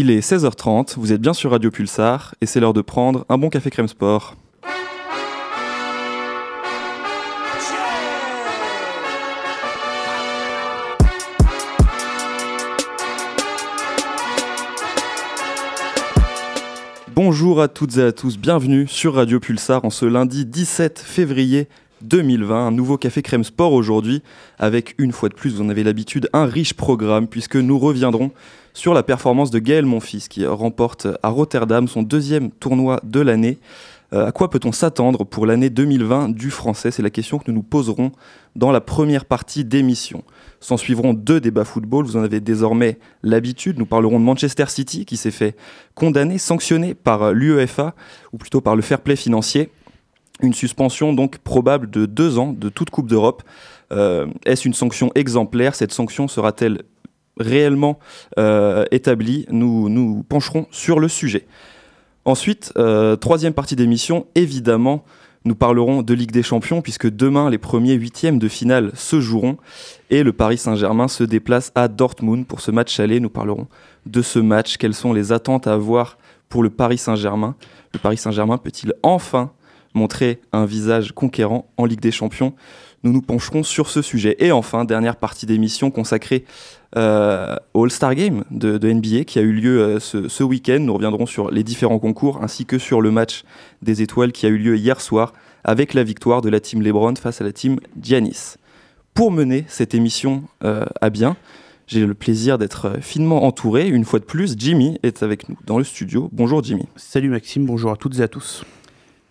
Il est 16h30, vous êtes bien sur Radio Pulsar et c'est l'heure de prendre un bon café crème sport. Bonjour à toutes et à tous, bienvenue sur Radio Pulsar en ce lundi 17 février 2020, un nouveau café crème sport aujourd'hui avec une fois de plus, vous en avez l'habitude, un riche programme puisque nous reviendrons sur la performance de Gaël Monfils qui remporte à Rotterdam son deuxième tournoi de l'année. Euh, à quoi peut-on s'attendre pour l'année 2020 du français? C'est la question que nous nous poserons dans la première partie d'émission. S'en suivront deux débats football, vous en avez désormais l'habitude. Nous parlerons de Manchester City qui s'est fait condamner, sanctionné par l'UEFA, ou plutôt par le fair play financier. Une suspension donc probable de deux ans de toute Coupe d'Europe. Euh, est-ce une sanction exemplaire? Cette sanction sera-t-elle réellement euh, établie? Nous, nous pencherons sur le sujet. Ensuite, euh, troisième partie d'émission, évidemment, nous parlerons de Ligue des Champions puisque demain les premiers huitièmes de finale se joueront et le Paris Saint-Germain se déplace à Dortmund pour ce match aller. Nous parlerons de ce match, quelles sont les attentes à avoir pour le Paris Saint-Germain? Le Paris Saint-Germain peut-il enfin montrer un visage conquérant en Ligue des Champions Nous nous pencherons sur ce sujet. Et enfin, dernière partie d'émission consacrée euh, au All-Star Game de, NBA qui a eu lieu euh, ce, week-end. Nous reviendrons sur les différents concours ainsi que sur le match des étoiles qui a eu lieu hier soir avec la victoire de la team LeBron face à la team Giannis. Pour mener cette émission euh, à bien, j'ai le plaisir d'être finement entouré. Une fois de plus, Jimmy est avec nous dans le studio. Bonjour Jimmy. Salut Maxime, bonjour à toutes et à tous.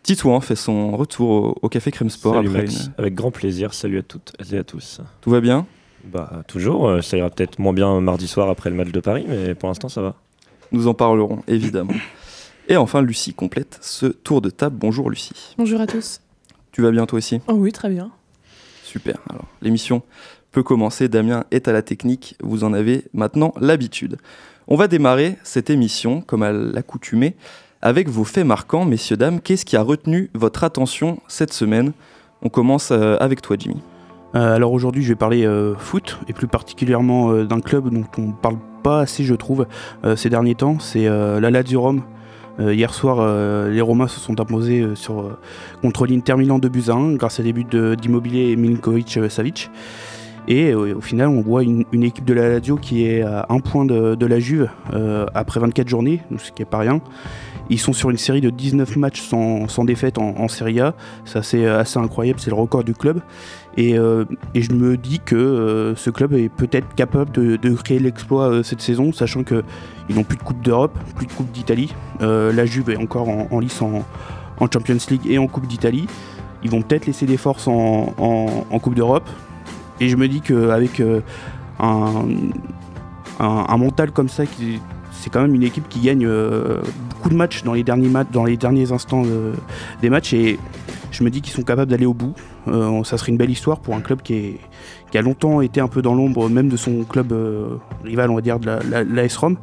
Titouan fait son retour au, Café Crème Sport. Salut Max, avec grand plaisir. Salut à toutes et à tous. Tout va bien? Bah, toujours. Euh, ça ira peut-être moins bien mardi soir après le match de Paris, mais pour l'instant, ça va. Nous en parlerons, évidemment. Et enfin, Lucie complète ce tour de table. Bonjour, Lucie. Bonjour à tous. Tu vas bien, toi aussi? Oh Oui, très bien. Super. Alors, l'émission peut commencer. Damien est à la technique. Vous en avez maintenant l'habitude. On va démarrer cette émission, comme à l'accoutumée, avec vos faits marquants, messieurs, dames. Qu'est-ce qui a retenu votre attention cette semaine? On commence euh, avec toi, Jimmy. Euh, alors aujourd'hui, je vais parler euh, foot et plus particulièrement d'un club dont on parle pas assez, je trouve, ces derniers temps. C'est la Lazio Rome. hier soir, les Romains se sont imposés sur, contre l'Inter Milan de Buzyn grâce à des buts d'Immobilier et Milinkovic-Savic. Et au final, on voit une, équipe de la Lazio qui est à un point de, la Juve après 24 journées, ce qui n'est pas rien. Ils sont sur une série de 19 matchs sans, défaite en, Serie A. C'est assez, incroyable, c'est le record du club. Et, euh, je me dis que euh, ce club est peut-être capable de, créer l'exploit euh, cette saison, sachant qu'ils n'ont plus de Coupe d'Europe, plus de Coupe d'Italie. la Juve est encore en, lice en, Champions League et en Coupe d'Italie. Ils vont peut-être laisser des forces en, Coupe d'Europe. Et je me dis qu'avec un, un, mental comme ça qui c'est quand même une équipe qui gagne euh, beaucoup de matchs dans les derniers dans les derniers instants des matchs et je me dis qu'ils sont capables d'aller au bout. Euh, ça serait une belle histoire pour un club qui, a longtemps été un peu dans l'ombre, même de son club euh, rival, on va dire, de la, Rome.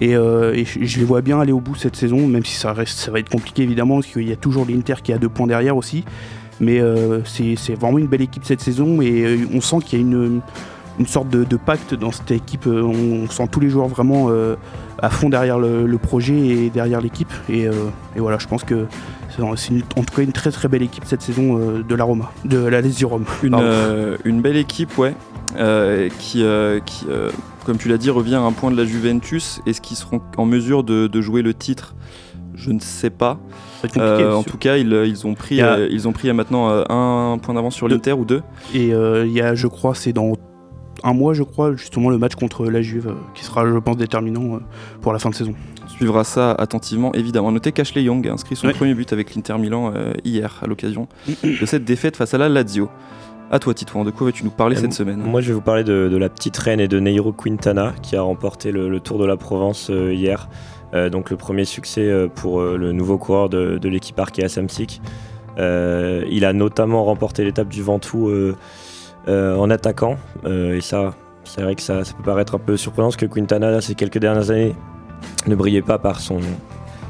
Et, je, les vois bien aller au bout cette saison, même si ça va être compliqué évidemment, parce qu'il y a toujours l'Inter qui a deux points derrière aussi. Mais c'est vraiment une belle équipe cette saison et on sent qu'il y a une une sorte de, pacte dans cette équipe. Euh, on, sent tous les joueurs vraiment euh, à fond derrière le, projet et derrière l'équipe. Et, euh, voilà, je pense que c'est en tout cas une très très belle équipe cette saison de la Roma, de la Lazio Rome. Une, une, belle équipe, ouais, qui, qui comme tu l'as dit, revient à un point de la Juventus. Est-ce qu'ils seront en mesure de, jouer le titre? Je ne sais pas. en tout cas, ils, ils ont pris, ils ont pris maintenant un point d'avance sur l'Inter ou deux. Et il y a, je crois, c'est dans un mois, je crois, justement le match contre la Juve, euh, qui sera, je pense, déterminant euh, pour la fin de saison. On suivra ça attentivement, évidemment. Notez qu'Ashley Young a inscrit son premier but avec l'Inter Milan euh, hier, à l'occasion de cette défaite face à la Lazio. À toi, Titouan, de quoi vas-tu nous parler cette semaine? Moi, je vais vous parler de, la petite reine et de Neiro Quintana, qui a remporté le, Tour de la Provence hier. donc, le premier succès pour le nouveau coureur de, l'équipe Arkea Samsic. il a notamment remporté l'étape du Ventoux euh, en attaquant. Euh, et ça, c'est vrai que ça, peut paraître un peu surprenant parce que Quintana, ces quelques dernières années, ne brillait pas par son,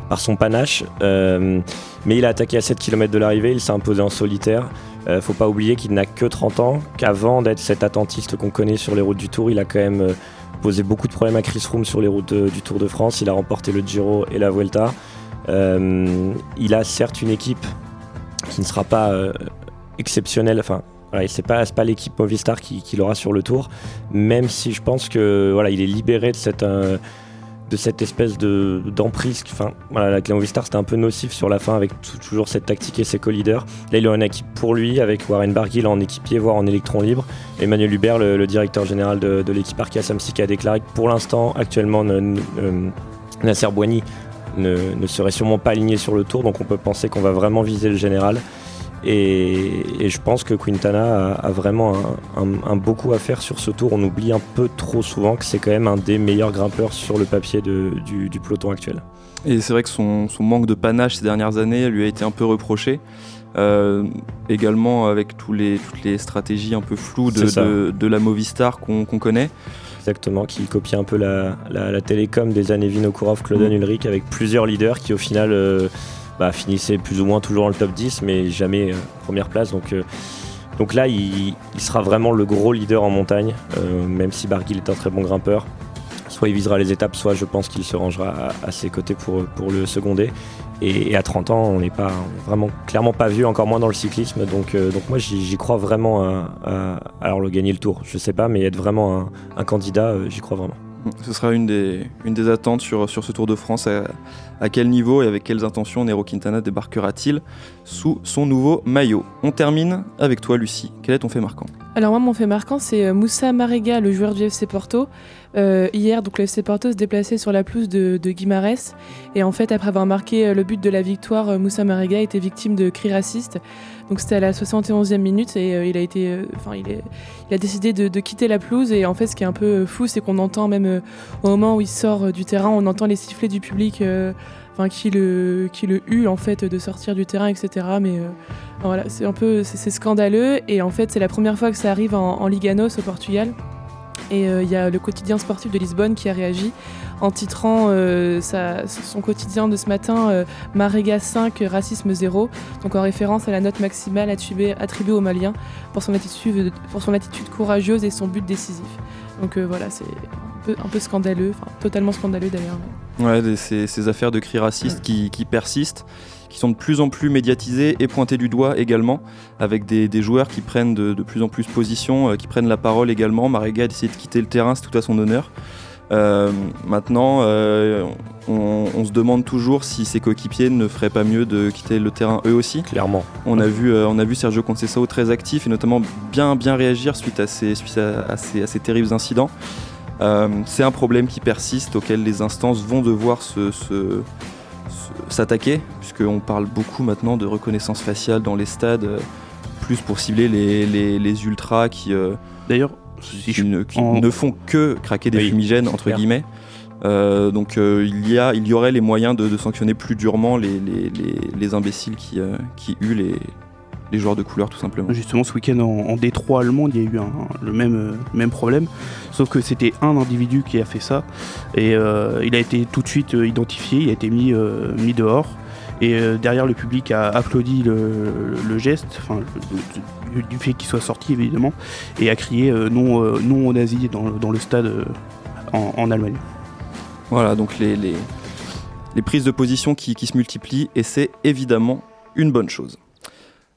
par son panache. Euh, mais il a attaqué à 7 km de l'arrivée, il s'est imposé en solitaire. Euh, faut pas oublier qu'il n'a que 30 ans, qu'avant d'être cet attentiste qu'on connaît sur les routes du Tour, il a quand même posé beaucoup de problèmes à Chris Froome sur les routes du Tour de France. Il a remporté le Giro et la Vuelta. il a certes une équipe qui ne sera pas exceptionnelle. Enfin, voilà, c'est pas, l'équipe Movistar qui, qui l'aura sur le tour, même si je pense que voilà, il est libéré de cette, euh, de cette espèce de, d'emprise. Enfin, voilà, la Movistar c'était un peu nocif sur la fin avec toujours cette tactique et ses co-leaders. Là, il a une équipe pour lui avec Warren Barguil en équipier, voire en électron libre. Emmanuel Hubert, le, directeur général de, l'équipe Arkea Samsic, a déclaré que pour l'instant, actuellement, Nasser Boigny ne serait sûrement pas aligné sur le tour, donc on peut penser qu'on va vraiment viser le général. Et, je pense que Quintana a, vraiment un, beaucoup à faire sur ce tour. On oublie un peu trop souvent que c'est quand même un des meilleurs grimpeurs sur le papier du, peloton actuel. Et c'est vrai que son, manque de panache ces dernières années lui a été un peu reproché. Euh, également avec tous les, toutes les stratégies un peu floues de, la Movistar qu'on connaît. Exactement, qui copie un peu la, télécom des années Vinokourov, Claude mm. Ulrich avec plusieurs leaders qui au final euh, bah, finissait plus ou moins toujours dans le top 10, mais jamais euh, première place. Donc, euh, là, il, sera vraiment le gros leader en montagne, euh, même si Barguil est un très bon grimpeur. Soit il visera les étapes, soit je pense qu'il se rangera à, ses côtés pour, le seconder. Et, à 30 ans, on n'est pas vraiment clairement pas vieux, encore moins dans le cyclisme. Donc, moi, j'y crois vraiment à, le gagner le tour. Je sais pas, mais être vraiment un, candidat, j'y crois vraiment. Ce sera une des, une des attentes sur, sur ce Tour de France. À, quel niveau et avec quelles intentions Nero Quintana débarquera-t-il sous son nouveau maillot On termine avec toi, Lucie. Quel est ton fait marquant? Alors, moi, mon fait marquant, c'est euh, Moussa Marega, le joueur du FC Porto. Euh, hier, donc, le FC Porto se déplaçait sur la pelouse de, de Guimarès. Et en fait, après avoir marqué euh, le but de la victoire, Moussa Marega était victime de cris racistes. Donc c'était à la 71e minute et euh, il a euh, décidé de, quitter la pelouse et en fait ce qui est un peu fou c'est qu'on entend même euh, au moment où il sort du terrain, on entend les sifflets du public, qui le qui en fait de sortir du terrain etc. Mais voilà c'est un peu c'est scandaleux et en fait c'est la première fois que ça arrive en, en Liganos au Portugal. Et il y a le quotidien sportif de Lisbonne qui a réagi en titrant euh, son quotidien de ce matin euh, Marega 5, racisme 0, donc en référence à la note maximale attribuée, attribuée aux Maliens pour son, attitude, pour son attitude courageuse et son but décisif. Donc euh, voilà, c'est un peu, scandaleux, enfin totalement scandaleux d'ailleurs. Ouais, ces, affaires de cris racistes qui, persistent qui sont de plus en plus médiatisées et pointées du doigt également, avec des, joueurs qui prennent de, plus en plus position, qui prennent la parole également. Marega a décidé de quitter le terrain, c'est tout à son honneur. Euh, maintenant, euh, on, se demande toujours si ses coéquipiers ne feraient pas mieux de quitter le terrain eux aussi. Clairement. On a vu, euh, on a vu Sergio Conceição très actif et notamment bien, bien réagir suite à ces, à, ces, terribles incidents. c'est un problème qui persiste auquel les instances vont devoir se, s'attaquer, puisqu'on parle beaucoup maintenant de reconnaissance faciale dans les stades, plus pour cibler les, les ultras qui. D'ailleurs, qui, ne, font que craquer des fumigènes entre guillemets. Euh, donc euh, il, y a, il y aurait les moyens de, sanctionner plus durement les, les, imbéciles qui, euh, qui huent les, les joueurs de couleur tout simplement. Justement ce week-end en, Détroit allemand il y a eu le même, même problème, sauf que c'était un individu qui a fait ça et il a été tout de suite identifié, il a été mis, mis dehors. Et derrière, le public a applaudi le, geste, enfin, du fait qu'il soit sorti évidemment, et a crié euh, non, euh, non aux nazis dans, le stade euh, en, Allemagne. Voilà, donc les, les, prises de position qui, se multiplient, et c'est évidemment une bonne chose.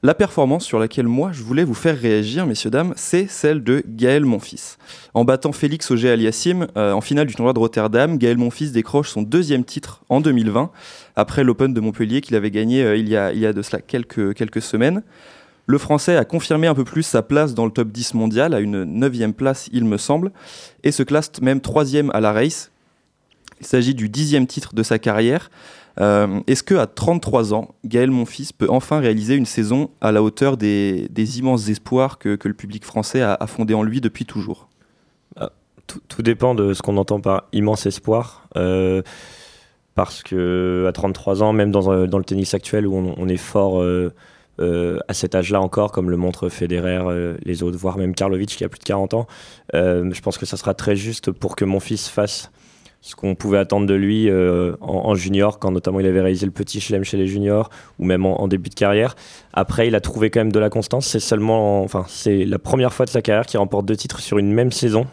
La performance sur laquelle moi je voulais vous faire réagir, messieurs, dames, c'est celle de Gaël Monfils. En battant Félix Auger Aliassim en finale du tournoi de Rotterdam, Gaël Monfils décroche son deuxième titre en 2020, après l'Open de Montpellier qu'il avait gagné il, y a, il y a de cela quelques, semaines. Le Français a confirmé un peu plus sa place dans le top 10 mondial, à une 9 place il me semble, et se classe même troisième à la race. Il s'agit du dixième titre de sa carrière. Euh, est-ce que à 33 ans, Gaël Monfils peut enfin réaliser une saison à la hauteur des, immenses espoirs que, le public français a, fondé en lui depuis toujours? Bah, tout, dépend de ce qu'on entend par immense espoir. Euh, parce que à 33 ans, même dans, le tennis actuel où on, est fort euh, euh, à cet âge-là encore, comme le montre Federer, euh, les autres, voire même Karlovic qui a plus de 40 ans. Euh, je pense que ça sera très juste pour que mon fils fasse ce qu'on pouvait attendre de lui en, junior, quand notamment il avait réalisé le petit chelem chez les juniors, ou même en, début de carrière. Après, il a trouvé quand même de la constance. C'est seulement, enfin, c'est la première fois de sa carrière qu'il remporte deux titres sur une même saison.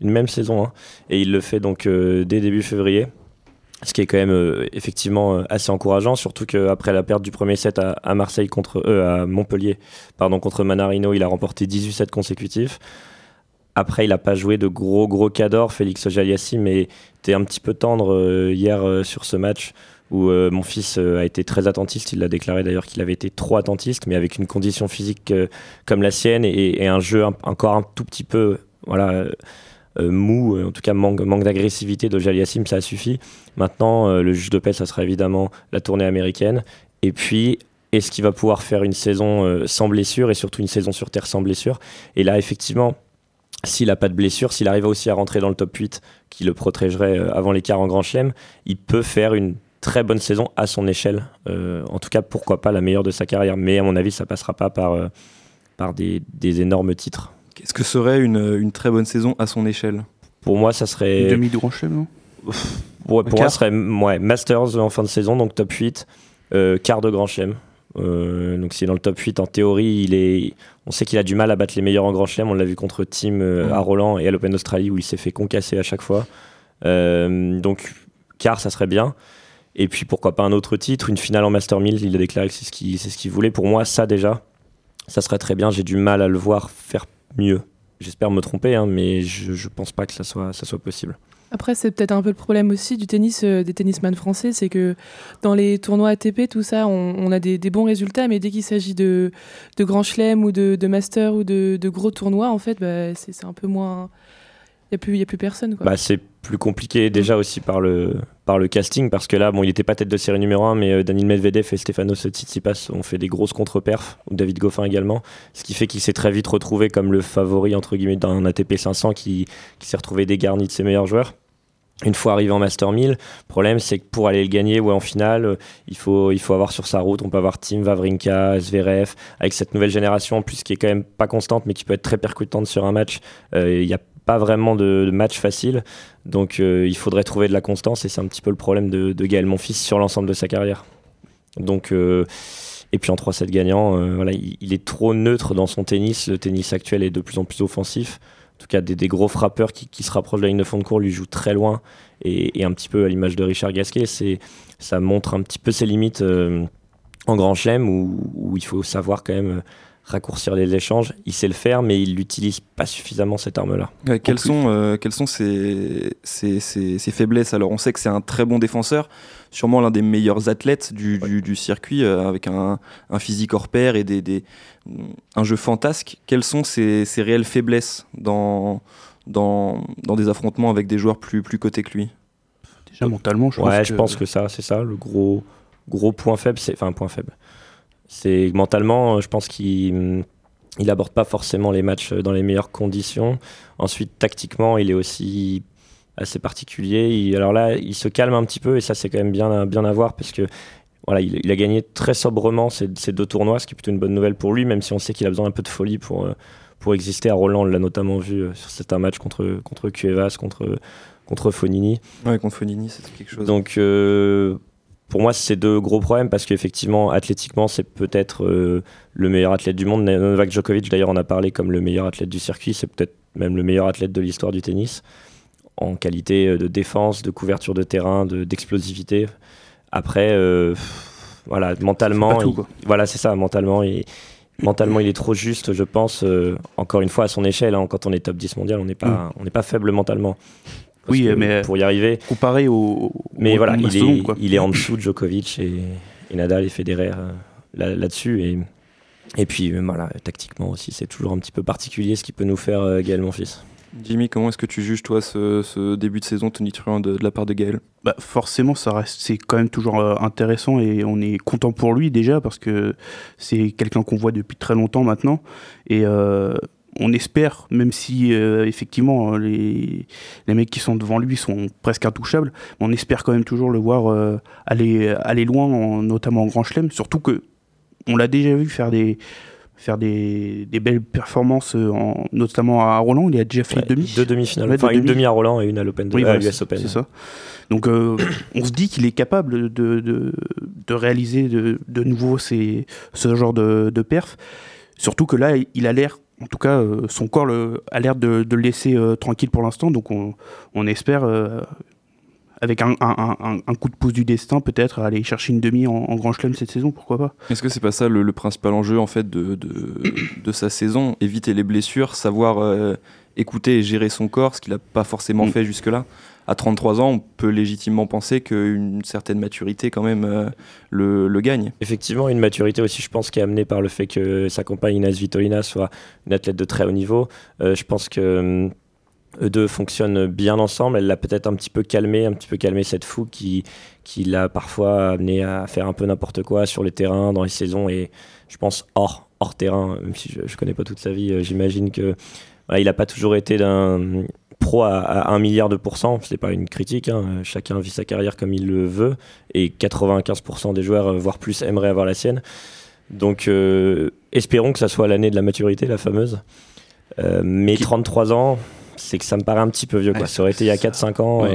une même saison. hein. Et il le fait donc euh, dès début février. Ce qui est quand même euh, effectivement euh, assez encourageant, surtout qu'après la perte du premier set à, Marseille contre euh, à Montpellier, pardon contre Manarino, il a remporté 18 sets consécutifs. Après, il n'a pas joué de gros gros cadors, Félix Ojaliassi, mais un petit peu tendre euh, hier euh, sur ce match où euh, mon fils a été très attentiste. Il l'a déclaré d'ailleurs qu'il avait été trop attentiste, mais avec une condition physique comme la sienne et, un jeu encore un tout petit peu voilà, mou, en tout cas manque, d'agressivité de Jaliassim, ça a suffi. Maintenant, le juge de paix, ça sera évidemment la tournée américaine. Et puis, est-ce qu'il va pouvoir faire une saison sans blessure et surtout une saison sur terre sans blessure? Et là, effectivement, s'il n'a pas de blessure, s'il arrive aussi à rentrer dans le top 8 qui le protégerait euh, avant l'écart en Grand Chelem, il peut faire une très bonne saison à son échelle. Euh, en tout cas, pourquoi pas la meilleure de sa carrière. Mais à mon avis, ça passera pas par, euh, par des, des énormes titres. Qu'est-ce que serait une, une très bonne saison à son échelle? Pour moi, ça serait. Une demi de grand chelem, non? Ouais, pour moi, serait ouais, Masters en fin de saison, donc top 8, euh, quart de Grand Chelem. Euh, donc s'il est dans le top 8, en théorie, il est, on sait qu'il a du mal à battre les meilleurs en Grand Chelem. On l'a vu contre Team euh, à Roland et à l'Open d'Australie où il s'est fait concasser à chaque fois. Euh, donc quart, ça serait bien. Et puis pourquoi pas un autre titre, une finale en Master 1000. Il a déclaré que c'est ce qu'il ce voulait. Pour moi, ça déjà, ça serait très bien. J'ai du mal à le voir faire mieux. J'espère me tromper, hein, mais je, je pense pas que ça soit, ça soit possible. Après, c'est peut-être un peu le problème aussi du tennis, euh, des tennisman français, c'est que dans les tournois ATP, tout ça, on, a des, bons résultats, mais dès qu'il s'agit de, de Grand Chelem ou de, de Master ou de, gros tournois, en fait, bah, c'est un peu moins. Il n'y a, plus- a plus personne. Bah, c'est plus compliqué déjà aussi par le, par le casting parce que là, bon, il n'était pas tête de série numéro 1, mais euh, Daniel Medvedev et Stefanos Tsitsipas ont fait des grosses contre-perfs, David Goffin également, ce qui fait qu'il s'est très vite retrouvé comme le favori entre guillemets d'un ATP 500 qui, qui s'est retrouvé dégarni de ses meilleurs joueurs. Une fois arrivé en Master 1000, le problème c'est que pour aller le gagner ou en finale, euh, il faut, il faut avoir sur sa route, on peut avoir Tim Wawrinka, Zverev, avec cette nouvelle génération en plus qui est quand même pas constante mais qui peut être très percutante sur un match. Euh, Il n'y a pas vraiment de, match facile, donc euh, il faudrait trouver de la constance et c'est un petit peu le problème de, Gaël Monfils sur l'ensemble de sa carrière. Donc, euh, et puis en 3-7 gagnant, euh, voilà, il, est trop neutre dans son tennis. Le tennis actuel est de plus en plus offensif. En tout cas, des, gros frappeurs qui, se rapprochent de la ligne de fond de cours lui jouent très loin. Et, un petit peu à l'image de Richard Gasquet, ça montre un petit peu ses limites en grand chelem où, il faut savoir quand même raccourcir les échanges. Il sait le faire, mais il n'utilise pas suffisamment cette arme-là. Ouais, quelles, sont, euh, quelles sont ses, ses- ses- ses faiblesses? Alors, on sait que c'est un très bon défenseur, sûrement l'un des meilleurs athlètes du, du- du circuit, euh, avec un, un physique hors pair et des, des- un jeu fantasque. Quelles sont ses, ses réelles faiblesses dans, dans, dans des affrontements avec des joueurs plus, plus cotés que lui? Déjà mentalement, je ouais, pense je que- pense que ça, c'est ça, le gros, gros point faible, c'est enfin un point faible. C'est mentalement, euh, je pense qu'il il aborde pas forcément les matchs euh, dans les meilleures conditions. Ensuite, tactiquement, il est aussi assez particulier. Il- alors là, il se calme un petit peu et ça, c'est quand même bien, à- bien à voir parce que voilà, il, il a gagné très sobrement ces, ces deux tournois, ce qui est plutôt une bonne nouvelle pour lui, même si on sait qu'il a besoin un peu de folie pour, euh, pour exister. À Roland, on l'a notamment vu sur certains matchs contre, contre Cuevas, contre, contre Fonini. Ouais, contre Fonini, c'est quelque chose. Donc, euh, pour moi, c'est deux gros problèmes parce qu'effectivement, athlétiquement, c'est peut-être euh, le meilleur athlète du monde. Novak Djokovic, d'ailleurs, en a parlé comme le meilleur athlète du circuit. C'est peut-être même le meilleur athlète de l'histoire du tennis en qualité euh, de défense, de couverture de terrain, de- d'explosivité. Après, euh, voilà, mentalement, tout, il- voilà, c'est ça, mentalement, il, mentalement, il est trop juste, je pense. euh, encore une fois, à son échelle, hein, quand on est top 10 mondial, on n'est pas, on n'est pas faible mentalement. Parce Oui, que mais- pour y arriver, Comparé au. mais au- voilà, il est, quoi. il est en dessous de Djokovic et, et Nadal et Federer euh, là- là-dessus. et, et puis euh, voilà, tactiquement aussi, c'est toujours un petit peu particulier ce qui peut nous faire euh, Gaël Monfils. Jimmy, comment est-ce que tu juges, toi, ce, ce début de saison tonitruant de, de la part de Gaël? Bah, forcément, ça reste, c'est quand même toujours euh, intéressant et on est content pour lui déjà parce que c'est quelqu'un qu'on voit depuis très longtemps maintenant et euh, on espère, même si euh, effectivement les, les mecs qui sont devant lui sont presque intouchables, on espère quand même toujours le voir euh, aller, aller loin, en- notamment en Grand Chelem, surtout que on l'a déjà vu faire des faire des, des belles performances, euh, en, notamment à Roland, il a déjà fait Ouais, demi. Deux demi-finales, Ouais, enfin deux une demi. demi à Roland et une à l'Open de Oui, à voilà, l'US Open. C'est ça. Donc, euh, on se dit qu'il est capable de, de, de réaliser de, de nouveau ces, ce genre de, de perf. Surtout que là, il a l'air en tout cas, son corps a l'air de, le laisser tranquille pour l'instant, donc on, espère avec un, coup de pouce du destin, peut-être aller chercher une demi en, Grand Chelem cette saison, pourquoi pas. Est-ce que c'est pas ça le, principal enjeu en fait de, de, sa saison? Éviter les blessures, savoir écouter et gérer son corps, ce qu'il n'a pas forcément mm. fait jusque-là? À 33 ans, on peut légitimement penser qu'une certaine maturité quand même euh, le, gagne. Effectivement, une maturité aussi, je pense, qui est amenée par le fait que sa compagne Inès Vitolina soit une athlète de très haut niveau. Euh, je pense que euh, eux deux fonctionnent bien ensemble. Elle l'a peut-être un petit peu calmé, un petit peu calmé cette fou qui, qui l'a parfois amené à faire un peu n'importe quoi sur les terrains, dans les saisons et je pense hors, hors terrain, même si je ne connais pas toute sa vie, j'imagine que il n'a pas toujours été d'un pro à, 1 milliard de pourcents, c'est pas une critique, hein. chacun vit sa carrière comme il le veut, et 95% des joueurs, euh, voire plus, aimeraient avoir la sienne. Donc euh, espérons que ça soit l'année de la maturité, la fameuse. Euh, mais 33 ans, c'est que ça me paraît un petit peu vieux. Quoi. ça aurait été il y a 4-5 ans.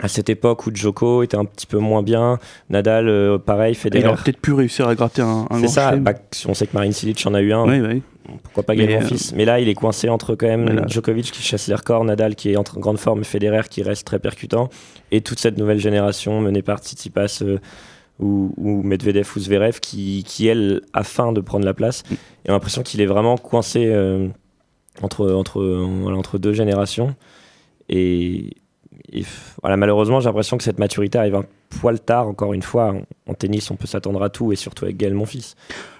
À cette époque où Djoko était un petit peu moins bien, Nadal, pareil, Federer. Il aurait peut-être pu réussir à gratter un, un C'est ça, bah, on sait que Marine Silic en a eu un. Oui, oui pourquoi pas gagner mon fils Mais là, il est coincé entre quand même Djokovic qui chasse les records, Nadal qui est en grande forme, Federer qui reste très percutant, et toute cette nouvelle génération menée par Tsitsipas euh, ou, ou, Medvedev ou Zverev qui, qui, elle, a faim de prendre la place. Mm. Et on a l'impression qu'il est vraiment coincé euh, entre, entre, entre deux générations. Et, voilà, malheureusement, j'ai l'impression que cette maturité arrive un poil tard, encore une fois. En, tennis, on peut s'attendre à tout, et surtout avec Gaël, mon fils.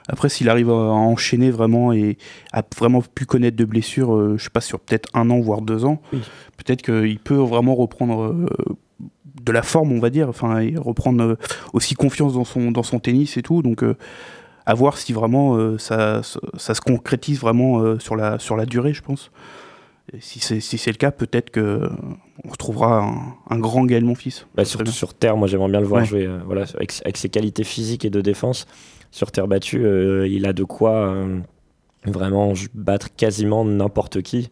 Après, s'il arrive à enchaîner vraiment et à vraiment plus connaître de blessures, euh, je sais pas, sur peut-être un an, voire deux ans, peut-être qu'il peut vraiment reprendre euh, de la forme, on va dire, enfin, et reprendre euh, aussi confiance dans son, dans son tennis et tout. Donc, à voir si vraiment ça, ça, se concrétise vraiment sur, la, sur la durée, je pense. Et si c'est si le cas, peut-être que on retrouvera un, grand Gaël Monfils. Bah, surtout sur terre, moi j'aimerais bien le voir jouer voilà, avec, avec, ses qualités physiques et de défense sur terre battue, euh, il a de quoi euh, vraiment battre quasiment n'importe qui.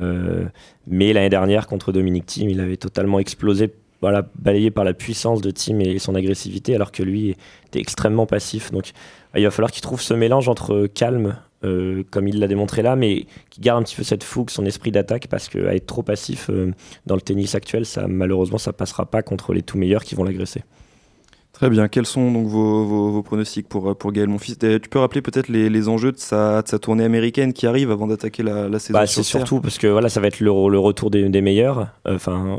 Euh, mais l'année dernière, contre Dominique Thiem, il avait totalement explosé, voilà, balayé par la puissance de Thiem et son agressivité, alors que lui était extrêmement passif. Donc il va falloir qu'il trouve ce mélange entre calme, comme il l'a démontré là, mais qui garde un petit peu cette fougue, son esprit d'attaque, parce qu'à être trop passif dans le tennis actuel, ça, malheureusement, ça passera pas contre les tout meilleurs qui vont l'agresser. Très bien. Quels sont donc vos, pronostics pour, pour Gaël Monfils Tu peux rappeler peut-être les, enjeux de sa, de sa, tournée américaine qui arrive avant d'attaquer la, saison bah, C'est surtout parce que voilà, ça va être le, retour des, meilleurs. Euh, enfin,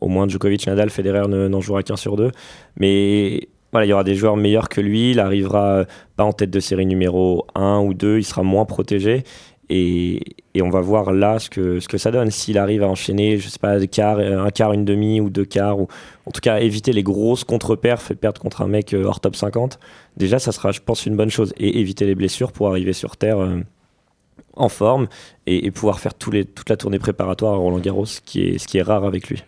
au, moins Djokovic, Nadal, Federer n'en jouera qu'un sur deux. Mais voilà, il y aura des joueurs meilleurs que lui. Il arrivera pas en tête de série numéro 1 ou 2. Il sera moins protégé. Et, on va voir là ce que, ce que ça donne. S'il arrive à enchaîner, je sais pas, quart, un quart, une demi ou deux quarts, ou en tout cas éviter les grosses contre-perfs et perdre contre un mec euh, hors top 50, déjà ça sera, je pense, une bonne chose. Et éviter les blessures pour arriver sur Terre euh, en forme et, pouvoir faire toute la tournée préparatoire à Roland Garros, ce qui est rare avec lui.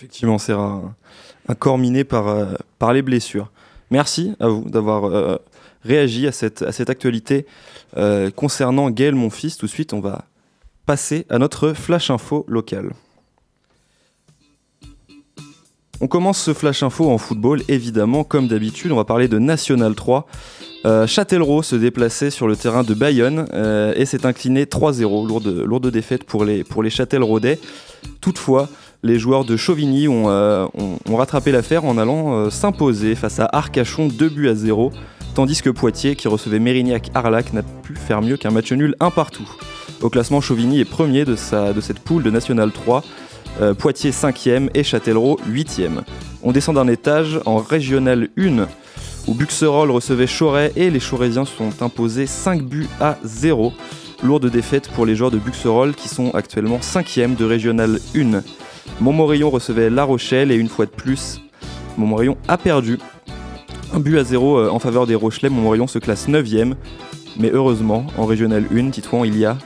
Effectivement, c'est un, corps miné par, euh, par les blessures. Merci à vous d'avoir réagi à cette, à cette actualité. Euh, concernant Gaël, mon fils, tout de suite, on va passer à notre flash info local. On commence ce flash info en football, évidemment, comme d'habitude. On va parler de National 3. Euh, Châtellerault se déplaçait sur le terrain de Bayonne euh, et s'est incliné 3-0, lourde, lourde défaite pour les, pour les Châtelleraudais. Toutefois, les joueurs de Chauvigny ont, ont rattrapé l'affaire en allant s'imposer face à Arcachon 2 buts à 0 tandis que Poitiers, qui recevait Mérignac-Arlac, n'a pu faire mieux qu'un match nul un partout. Au classement, Chauvigny est premier de cette poule de National 3, euh, Poitiers 5e et Châtellerault 8e. On descend d'un étage en Régional 1, où Buxerolles recevait Choret et les Chorésiens sont imposés 5 buts à 0. Lourde défaite pour les joueurs de Buxerolles qui sont actuellement 5e de Régional 1. Montmorillon recevait La Rochelle et une fois de plus, Montmorillon a perdu un but à zéro euh, en faveur des Rochelais, Montmorillon se classe 9ème. Mais heureusement, en Régional 1, Titouan, il y a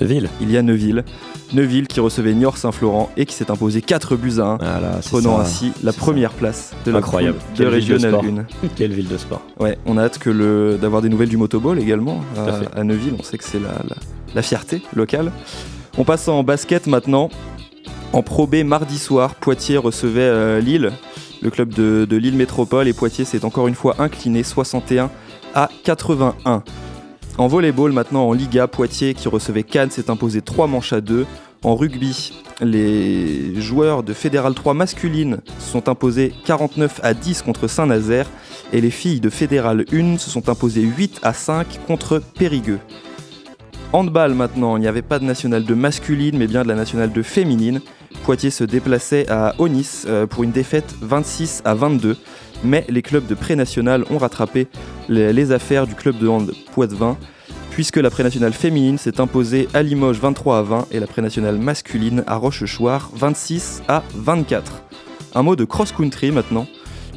Neuville. Il y a Neuville. Neuville qui recevait Niort Saint-Florent et qui s'est imposé 4 buts à 1, prenant ainsi la première place de la Incroyable. de Régional 1. Quelle ville de sport. Ouais, on a hâte que le, d'avoir des nouvelles du motoball également à, Neuville. On sait que c'est la, la, fierté locale. On passe en basket maintenant. En Pro B mardi soir, Poitiers recevait euh, Lille le club de, Lille Métropole et Poitiers s'est encore une fois incliné 61 à 81. En volleyball, maintenant en Liga, Poitiers qui recevait Cannes s'est imposé 3 manches à 2. En rugby, les joueurs de Fédéral 3 masculine se sont imposés 49 à 10 contre Saint-Nazaire et les filles de Fédéral 1 se sont imposées 8 à 5 contre Périgueux. Handball maintenant, il n'y avait pas de nationale de masculine mais bien de la nationale de féminine. Poitiers se déplaçait à Onis euh, pour une défaite 26 à 22 mais les clubs de pré-national ont rattrapé les, affaires du club de hand Poitevin puisque la pré-nationale féminine s'est imposée à Limoges 23 à 20 et la pré-nationale masculine à Rochechouart 26 à 24. Un mot de cross-country maintenant,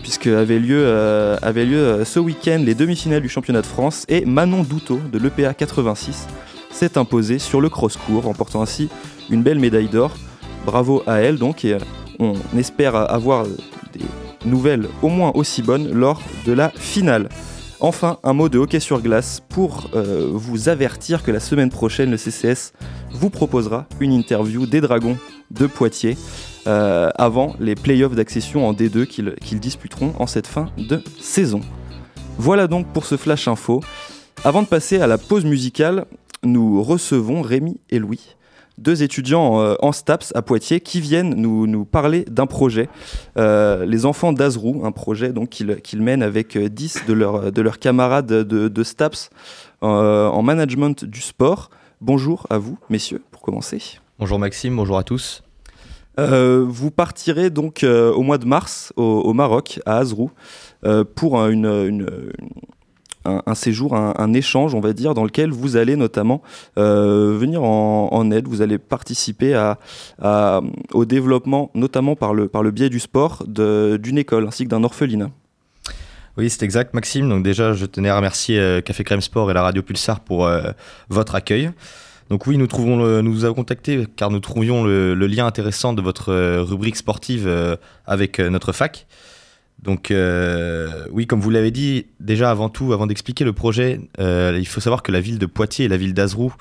puisque avait lieu, euh, euh, ce week-end les demi-finales du championnat de France et Manon Douteau de l'EPA 86 s'est imposée sur le cross-court, remportant ainsi une belle médaille d'or. Bravo à elle donc, et euh, on espère avoir des nouvelles au moins aussi bonnes lors de la finale. Enfin, un mot de hockey sur glace pour euh, vous avertir que la semaine prochaine, le CCS vous proposera une interview des Dragons de Poitiers euh, avant les playoffs d'accession en D2 qu'ils qu'ils disputeront en cette fin de saison. Voilà donc pour ce flash info. Avant de passer à la pause musicale, nous recevons Rémi et Louis, deux étudiants euh, en STAPS à Poitiers qui viennent nous, nous parler d'un projet, euh, les enfants d'Azrou, un projet donc qu'ils qu'ils mènent avec euh, 10 de, leurs de leurs camarades de, de STAPS euh, en management du sport. Bonjour à vous, messieurs, pour commencer. Bonjour Maxime, bonjour à tous. Euh, vous partirez donc euh, au mois de mars au, au Maroc, à Azrou, euh, pour un, une, une- un, séjour, un, échange, on va dire, dans lequel vous allez notamment euh, venir en, aide, vous allez participer au développement, notamment par le, biais du sport, d'une école ainsi que d'un orphelinat. Oui, c'est exact Maxime. Donc déjà, je tenais à remercier euh, Café Crème Sport et la Radio Pulsar pour euh, votre accueil. Donc oui, nous, trouvons nous vous avons contacté car nous trouvions le, lien intéressant de votre rubrique sportive avec notre fac. Donc euh, oui, comme vous l'avez dit, déjà avant tout, avant d'expliquer le projet, euh, il faut savoir que la ville de Poitiers et la ville d'Azrou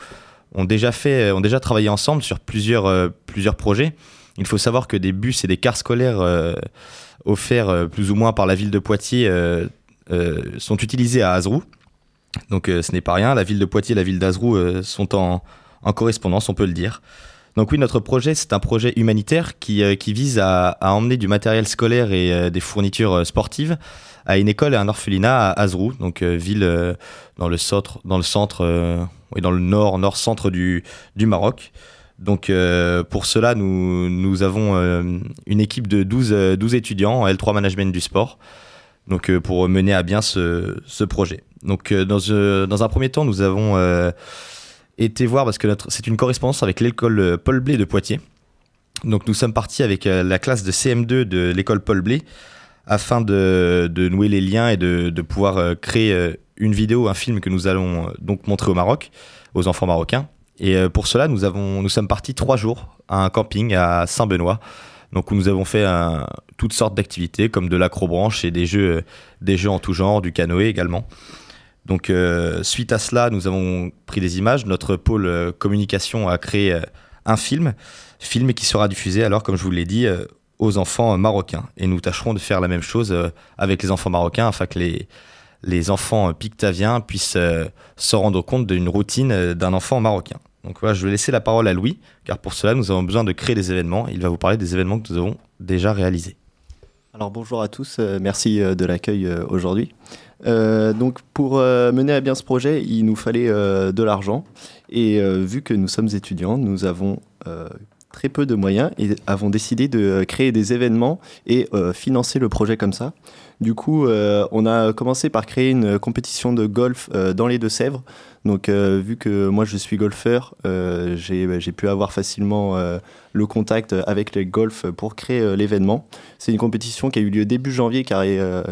ont déjà fait, ont déjà travaillé ensemble sur plusieurs, euh, projets. Il faut savoir que des bus et des cars scolaires euh, offerts euh, plus ou moins par la ville de Poitiers euh, euh, sont utilisés à Azrou. Donc euh, ce n'est pas rien. La ville de Poitiers et la ville d'Azrou euh, sont en correspondance, on peut le dire. Donc oui, notre projet, c'est un projet humanitaire qui, euh, qui vise à, à emmener du matériel scolaire et euh, des fournitures euh, sportives à une école et un orphelinat à Azrou, donc ville dans le centre, dans le centre, oui, dans le nord, nord-centre du, du Maroc. Donc euh, pour cela, nous, nous avons euh, une équipe de 12, euh, 12 étudiants en L3 Management du sport, donc pour mener à bien ce, ce projet. Donc dans, dans un premier temps, nous avons été voir, parce que c'est une correspondance avec l'école euh, Paul Blé de Poitiers. Donc nous sommes partis avec euh, la classe de CM2 de l'école Paul Blé afin de, nouer les liens et de, pouvoir euh, créer une vidéo, un film que nous allons donc montrer au Maroc, aux enfants marocains. Et pour cela, nous, avons, nous sommes partis trois jours à un camping à Saint-Benoît, donc où nous avons fait toutes sortes d'activités comme de l'acrobranche et des jeux, des jeux en tout genre, du canoë également. Donc euh, suite à cela, nous avons pris des images. Notre pôle euh, communication a créé euh, un film, film qui sera diffusé alors, comme je vous l'ai dit, aux enfants marocains. Et nous tâcherons de faire la même chose avec les enfants marocains afin que les, les enfants pictaviens puissent se rendre compte d'une routine d'un enfant marocain. Donc voilà, je vais laisser la parole à Louis, car pour cela, nous avons besoin de créer des événements. Il va vous parler des événements que nous avons déjà réalisés. Alors bonjour à tous, merci de l'accueil aujourd'hui. Euh, donc pour euh, mener à bien ce projet, il nous fallait euh, de l'argent et vu que nous sommes étudiants, nous avons très peu de moyens et avons décidé de créer des événements et financer le projet comme ça. Du coup, on a commencé par créer une compétition de golf dans les Deux-Sèvres. Donc, vu que moi je suis golfeur, euh, j'ai pu avoir facilement le contact avec les golfs pour créer l'événement. C'est une compétition qui a eu lieu début janvier, euh,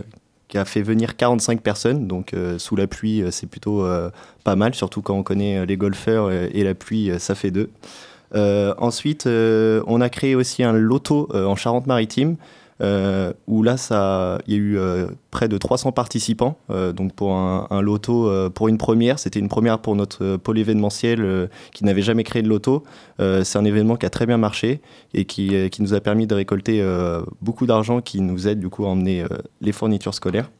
qui a fait venir 45 personnes. Donc, euh, sous la pluie, euh, c'est plutôt euh, pas mal, surtout quand on connaît les golfeurs et la pluie, ça fait deux. Ensuite, on a créé aussi un loto en Charente-Maritime. Euh, où là, il y a eu euh, près de 300 participants. euh, donc pour un, loto, pour une première, c'était une première pour notre pôle événementiel qui n'avait jamais créé de loto. C'est un événement qui a très bien marché et qui, nous a permis de récolter beaucoup d'argent qui nous aide du coup à emmener les fournitures scolaires.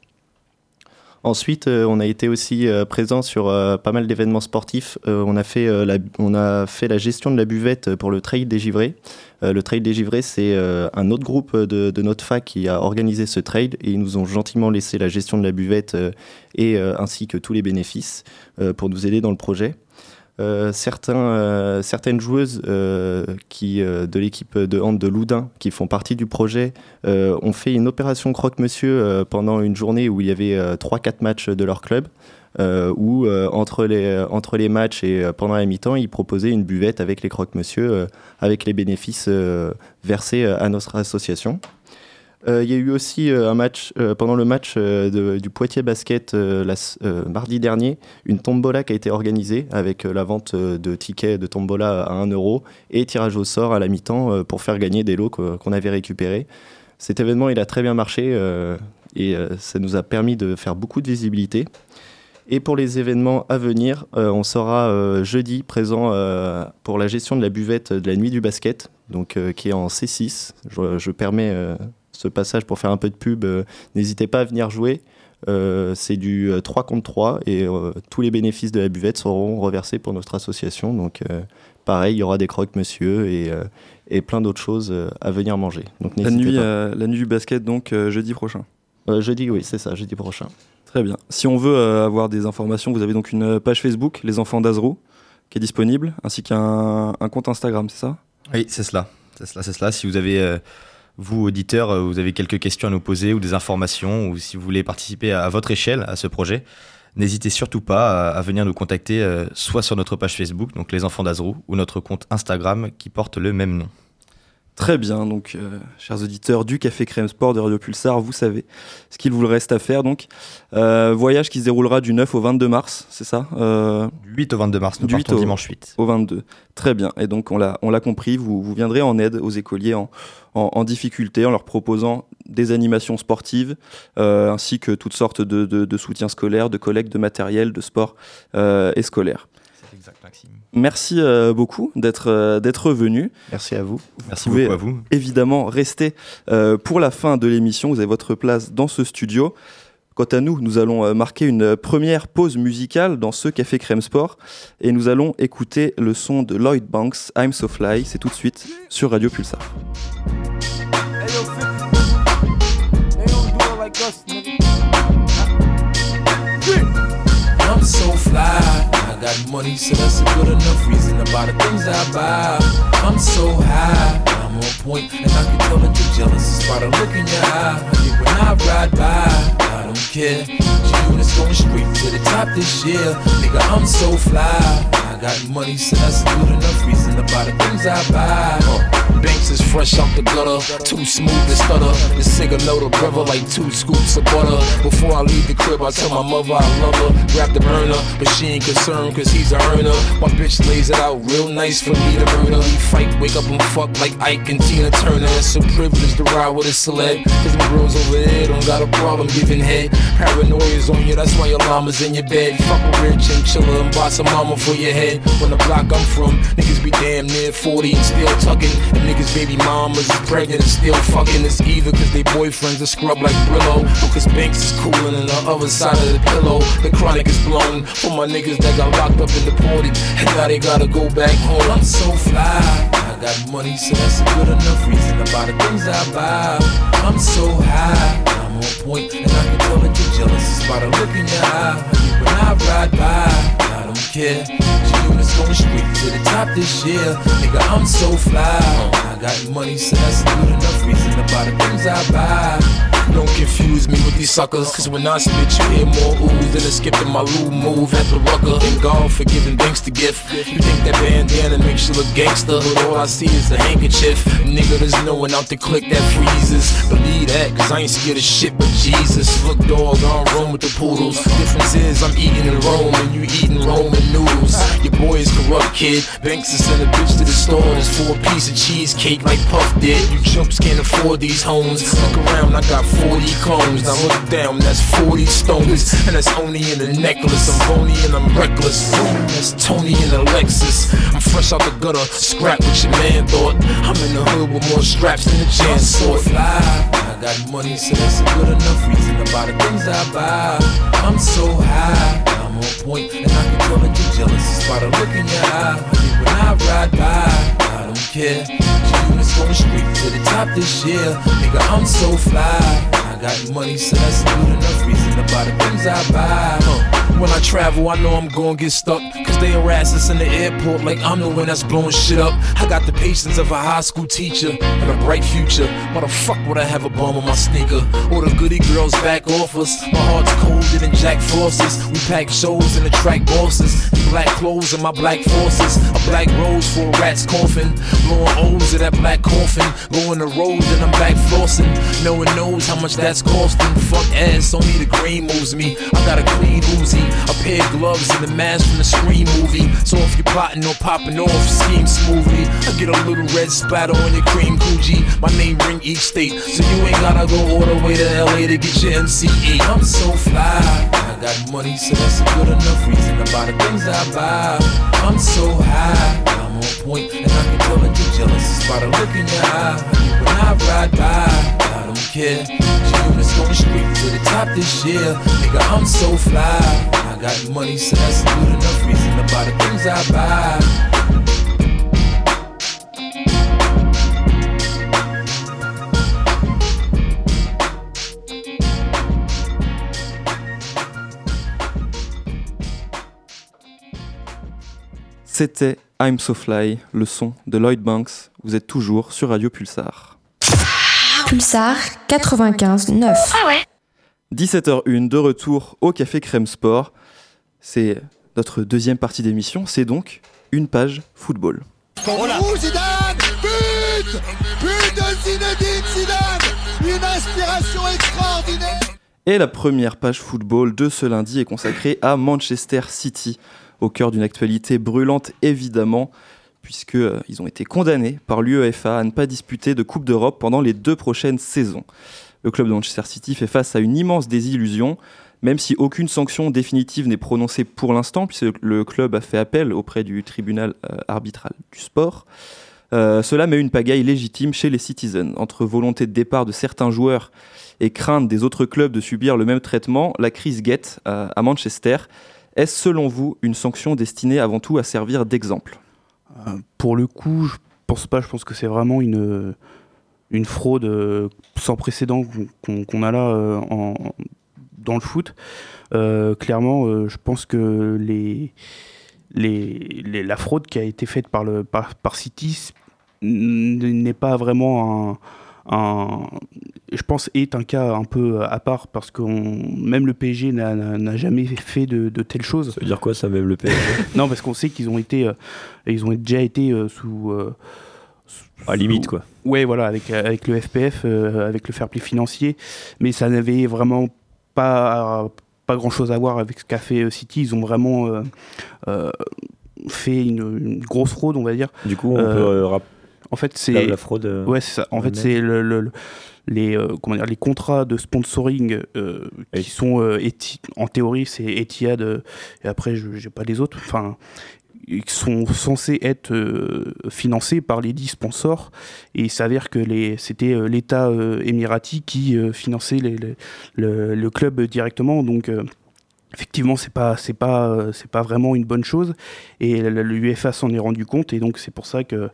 Ensuite, on a été aussi présent sur pas mal d'événements sportifs. on, a fait, la, on a fait la gestion de la buvette pour le Trail des Givrés. le Trail des Givrés, c'est un autre groupe de, de, notre fac qui a organisé ce trail et ils nous ont gentiment laissé la gestion de la buvette et ainsi que tous les bénéfices pour nous aider dans le projet. Euh, euh, certaines joueuses euh, de l'équipe de hand de Loudun qui font partie du projet ont fait une opération croque-monsieur pendant une journée où il y avait 3-4 matchs de leur club. où entre, les, entre les matchs et pendant la mi-temps, ils proposaient une buvette avec les croque-monsieur, avec les bénéfices versés à notre association. Euh, il y a eu aussi euh, un match, euh, pendant le match du Poitiers Basket mardi dernier, une tombola qui a été organisée avec la vente de tickets de tombola à 1 euro et tirage au sort à la mi-temps pour faire gagner des lots qu'on avait récupérés. Cet événement, il a très bien marché et ça nous a permis de faire beaucoup de visibilité. Et pour les événements à venir, on sera jeudi présent pour la gestion de la buvette de la nuit du basket, donc qui est en C6. Je, je permets ce passage pour faire un peu de pub, euh, n'hésitez pas à venir jouer. Euh, c'est du 3 euh, contre 3 et tous les bénéfices de la buvette seront reversés pour notre association. Donc pareil, il y aura des croques monsieur et, et plein d'autres choses à venir manger. Donc, la, nuit, la nuit du basket, donc jeudi prochain Jeudi, oui, c'est ça, jeudi prochain. Très bien. Si on veut avoir des informations, vous avez donc une page Facebook, Les Enfants d'Azrou, qui est disponible, ainsi qu'un compte Instagram, c'est ça? Oui, c'est cela. C'est cela, c'est cela. Si vous avez vous, auditeurs, euh, vous avez quelques questions à nous poser ou des informations, ou si vous voulez participer à, votre échelle à ce projet, n'hésitez surtout pas à, venir nous contacter euh, soit sur notre page Facebook, donc Les Enfants d'Azrou, ou notre compte Instagram qui porte le même nom. Très bien, donc euh, chers auditeurs du Café Crème Sport de Radio Pulsar, vous savez ce qu'il vous reste à faire. Donc, euh, voyage qui se déroulera du 9 au 22 mars, c'est ça euh, Du 8 au 22 mars, nous partons au, dimanche 8. Au 22, très bien. Et donc on l'a, on l'a compris, vous, vous viendrez en aide aux écoliers en, en, difficulté en leur proposant des animations sportives ainsi que toutes sortes de, de, de soutiens scolaires, de collectes de matériel, de sport et scolaire. Merci euh, beaucoup d'être euh, d'être venu. Merci à vous. Merci beaucoup à vous. Évidemment, rester euh, pour la fin de l'émission. Vous avez votre place dans ce studio. Quant à nous, nous allons marquer une première pause musicale dans ce Café Crème Sport et nous allons écouter le son de Lloyd Banks, I'm So Fly. C'est tout de suite sur Radio Pulsar. Money, so that's a good enough reason buy the things I buy. I'm so high, I'm on point, and I can tell that you're jealous just by the look in your eye. When I ride by, I don't care. G-Unit's going straight to the top this year. Nigga, I'm so fly got money, so that's good enough reason to buy the things I buy. Uh, Banks is fresh off the gutter, too smooth to stutter. The cigar know the brother like two scoops of butter. Before I leave the crib, I tell my mother I love her. Grab the burner, but she ain't concerned cause he's a earner. My bitch lays it out real nice for me to burn murder. We fight, wake up and fuck like Ike and Tina Turner. It's a privilege to ride with a celeb. Cause my girls over there don't got a problem giving head. Paranoia is on you, that's why your llama's in your bed. Fuck a rich and chiller and buy some mama for your head. When the block I'm from, niggas be damn near 40 and still tucking. And niggas' baby mamas is pregnant and still fucking. It's either cause they boyfriends are scrub like Brillo, or cause Banks is coolin' on the other side of the pillow. The chronic is blown for my niggas that got locked up and deported. And now they gotta go back home. I'm so fly. I got money, so that's a good enough reason to buy the things I buy. I'm so high, I'm on point, and I can tell that you're jealous. By the look in your eye. I ride by, I don't care. G-Unit's going straight to the top this year. Nigga, I'm so fly. I got money, so that's good enough reason to buy the things I buy. Don't confuse me with these suckers, cause when I spit, you hear more oohs than a skip in my loo move at the rucker. Thank God for giving thanks to gift. You think that bandana makes you look gangster, but all I see is a handkerchief. Nigga, there's no one out to click that freezes. Believe that, cause I ain't scared of shit but Jesus. Look, dog, I'm roam with the poodles. Difference is I'm eating in Rome and you eating Roman noodles. Your boy is corrupt, kid. Banks to send a bitch to the store just for a piece of cheesecake like Puff did. You chumps can't afford these homes. Look around, I got 40 clones. Now look down, that's 40 stones. And that's only in the necklace. I'm bony and I'm reckless. That's Tony in the Lexus. I'm fresh out the gutter, scrap what your man thought. I'm in the hood with more straps than a chance fly. I got money, so that's a good enough reason about the things I buy. I'm so high, on point, and I can tell that you're jealous. It's by the look in your eye. Honey, when I ride by, I don't care. G-Unit's going straight to the top this year. Nigga, I'm so fly. I got money, so that's good enough reason buy the things I buy. Huh. When I travel, I know I'm gonna get stuck. Cause they harass us in the airport like I'm the one that's blowing shit up. I got the patience of a high school teacher and a bright future. Why the fuck would I have a bomb on my sneaker? Or the goody girls back off us. My heart's colder than Jack Frost's. We pack shows and attract bosses. Black clothes and my black forces. A black rose for a rat's coffin. Blowing O's of that black coffin. Going the road and I'm back flossing. No one knows how much that's costing. Fuck ass, only the green moves me. I got a clean Uzi. A pair of gloves and the mask from the Scream movie. So if you're plotting or popping off, scheme smoothly. I get a little red splatter on your cream Gucci. My name ring each state, so you ain't gotta go all the way to LA to get your MCE. I'm so fly. I got money, so that's a good enough reason to buy the things I buy. I'm so high. I'm on point, and I can tell that you're jealous. By the look in your eye. C'était I'm So Fly, le son de Lloyd Banks. Vous êtes toujours sur Radio Pulsar. Pulsar 95 9. 17h01, de retour au Café Crème Sport. C'est notre deuxième partie d'émission, c'est donc une page football. Oh Zidane But But de Zinedine Zidane Une inspiration extraordinaire Et la première page football de ce lundi est consacrée à Manchester City, au cœur d'une actualité brûlante évidemment, puisqu'ils ont été condamnés par l'UEFA à ne pas disputer de Coupe d'Europe pendant les deux prochaines saisons. Le club de Manchester City fait face à une immense désillusion, même si aucune sanction définitive n'est prononcée pour l'instant, puisque le club a fait appel auprès du tribunal euh, arbitral du sport. Euh, cela met une pagaille légitime chez les Citizens. Entre volonté de départ de certains joueurs et crainte des autres clubs de subir le même traitement, la crise guette euh, à Manchester. Est-ce selon vous une sanction destinée avant tout à servir d'exemple? Euh, pour le coup, je pense pas. Je pense que c'est vraiment une, une fraude euh, sans précédent qu'on a là euh, dans le foot. Euh, clairement, euh, je pense que la fraude qui a été faite par, le, par, City n'est pas vraiment un- je pense est un cas un peu à part parce que même le PSG n'a- jamais fait de, de telles choses. Ça veut dire quoi ça même le PSG Non, parce qu'on sait qu'ils ont été, euh, ils ont déjà été euh, sous. euh, sous- À limite quoi. Ouais, voilà, avec, avec le FPF, euh, avec le fair play financier, mais ça n'avait vraiment pas, pas grand chose à voir avec ce qu'a fait euh, City. Ils ont vraiment euh, euh, fait une, une grosse fraude, on va dire. Du coup on Euh, peut euh, En fait, c'est. la fraude. euh, Ouais, c'est ça. En fait, c'est le, le- le- les, euh, comment dire, les contrats de sponsoring euh, qui sont, euh, en théorie, c'est Etihad, et après, je n'ai pas les autres, enfin, ils sont censés être financés par les dix sponsors, et il s'avère que les- c'était l'État émirati qui finançait les- les- le, le club directement, donc... Effectivement, c'est pas c'est pas c'est pas vraiment une bonne chose. Et l'UEFA s'en est rendu compte. Et donc c'est pour ça que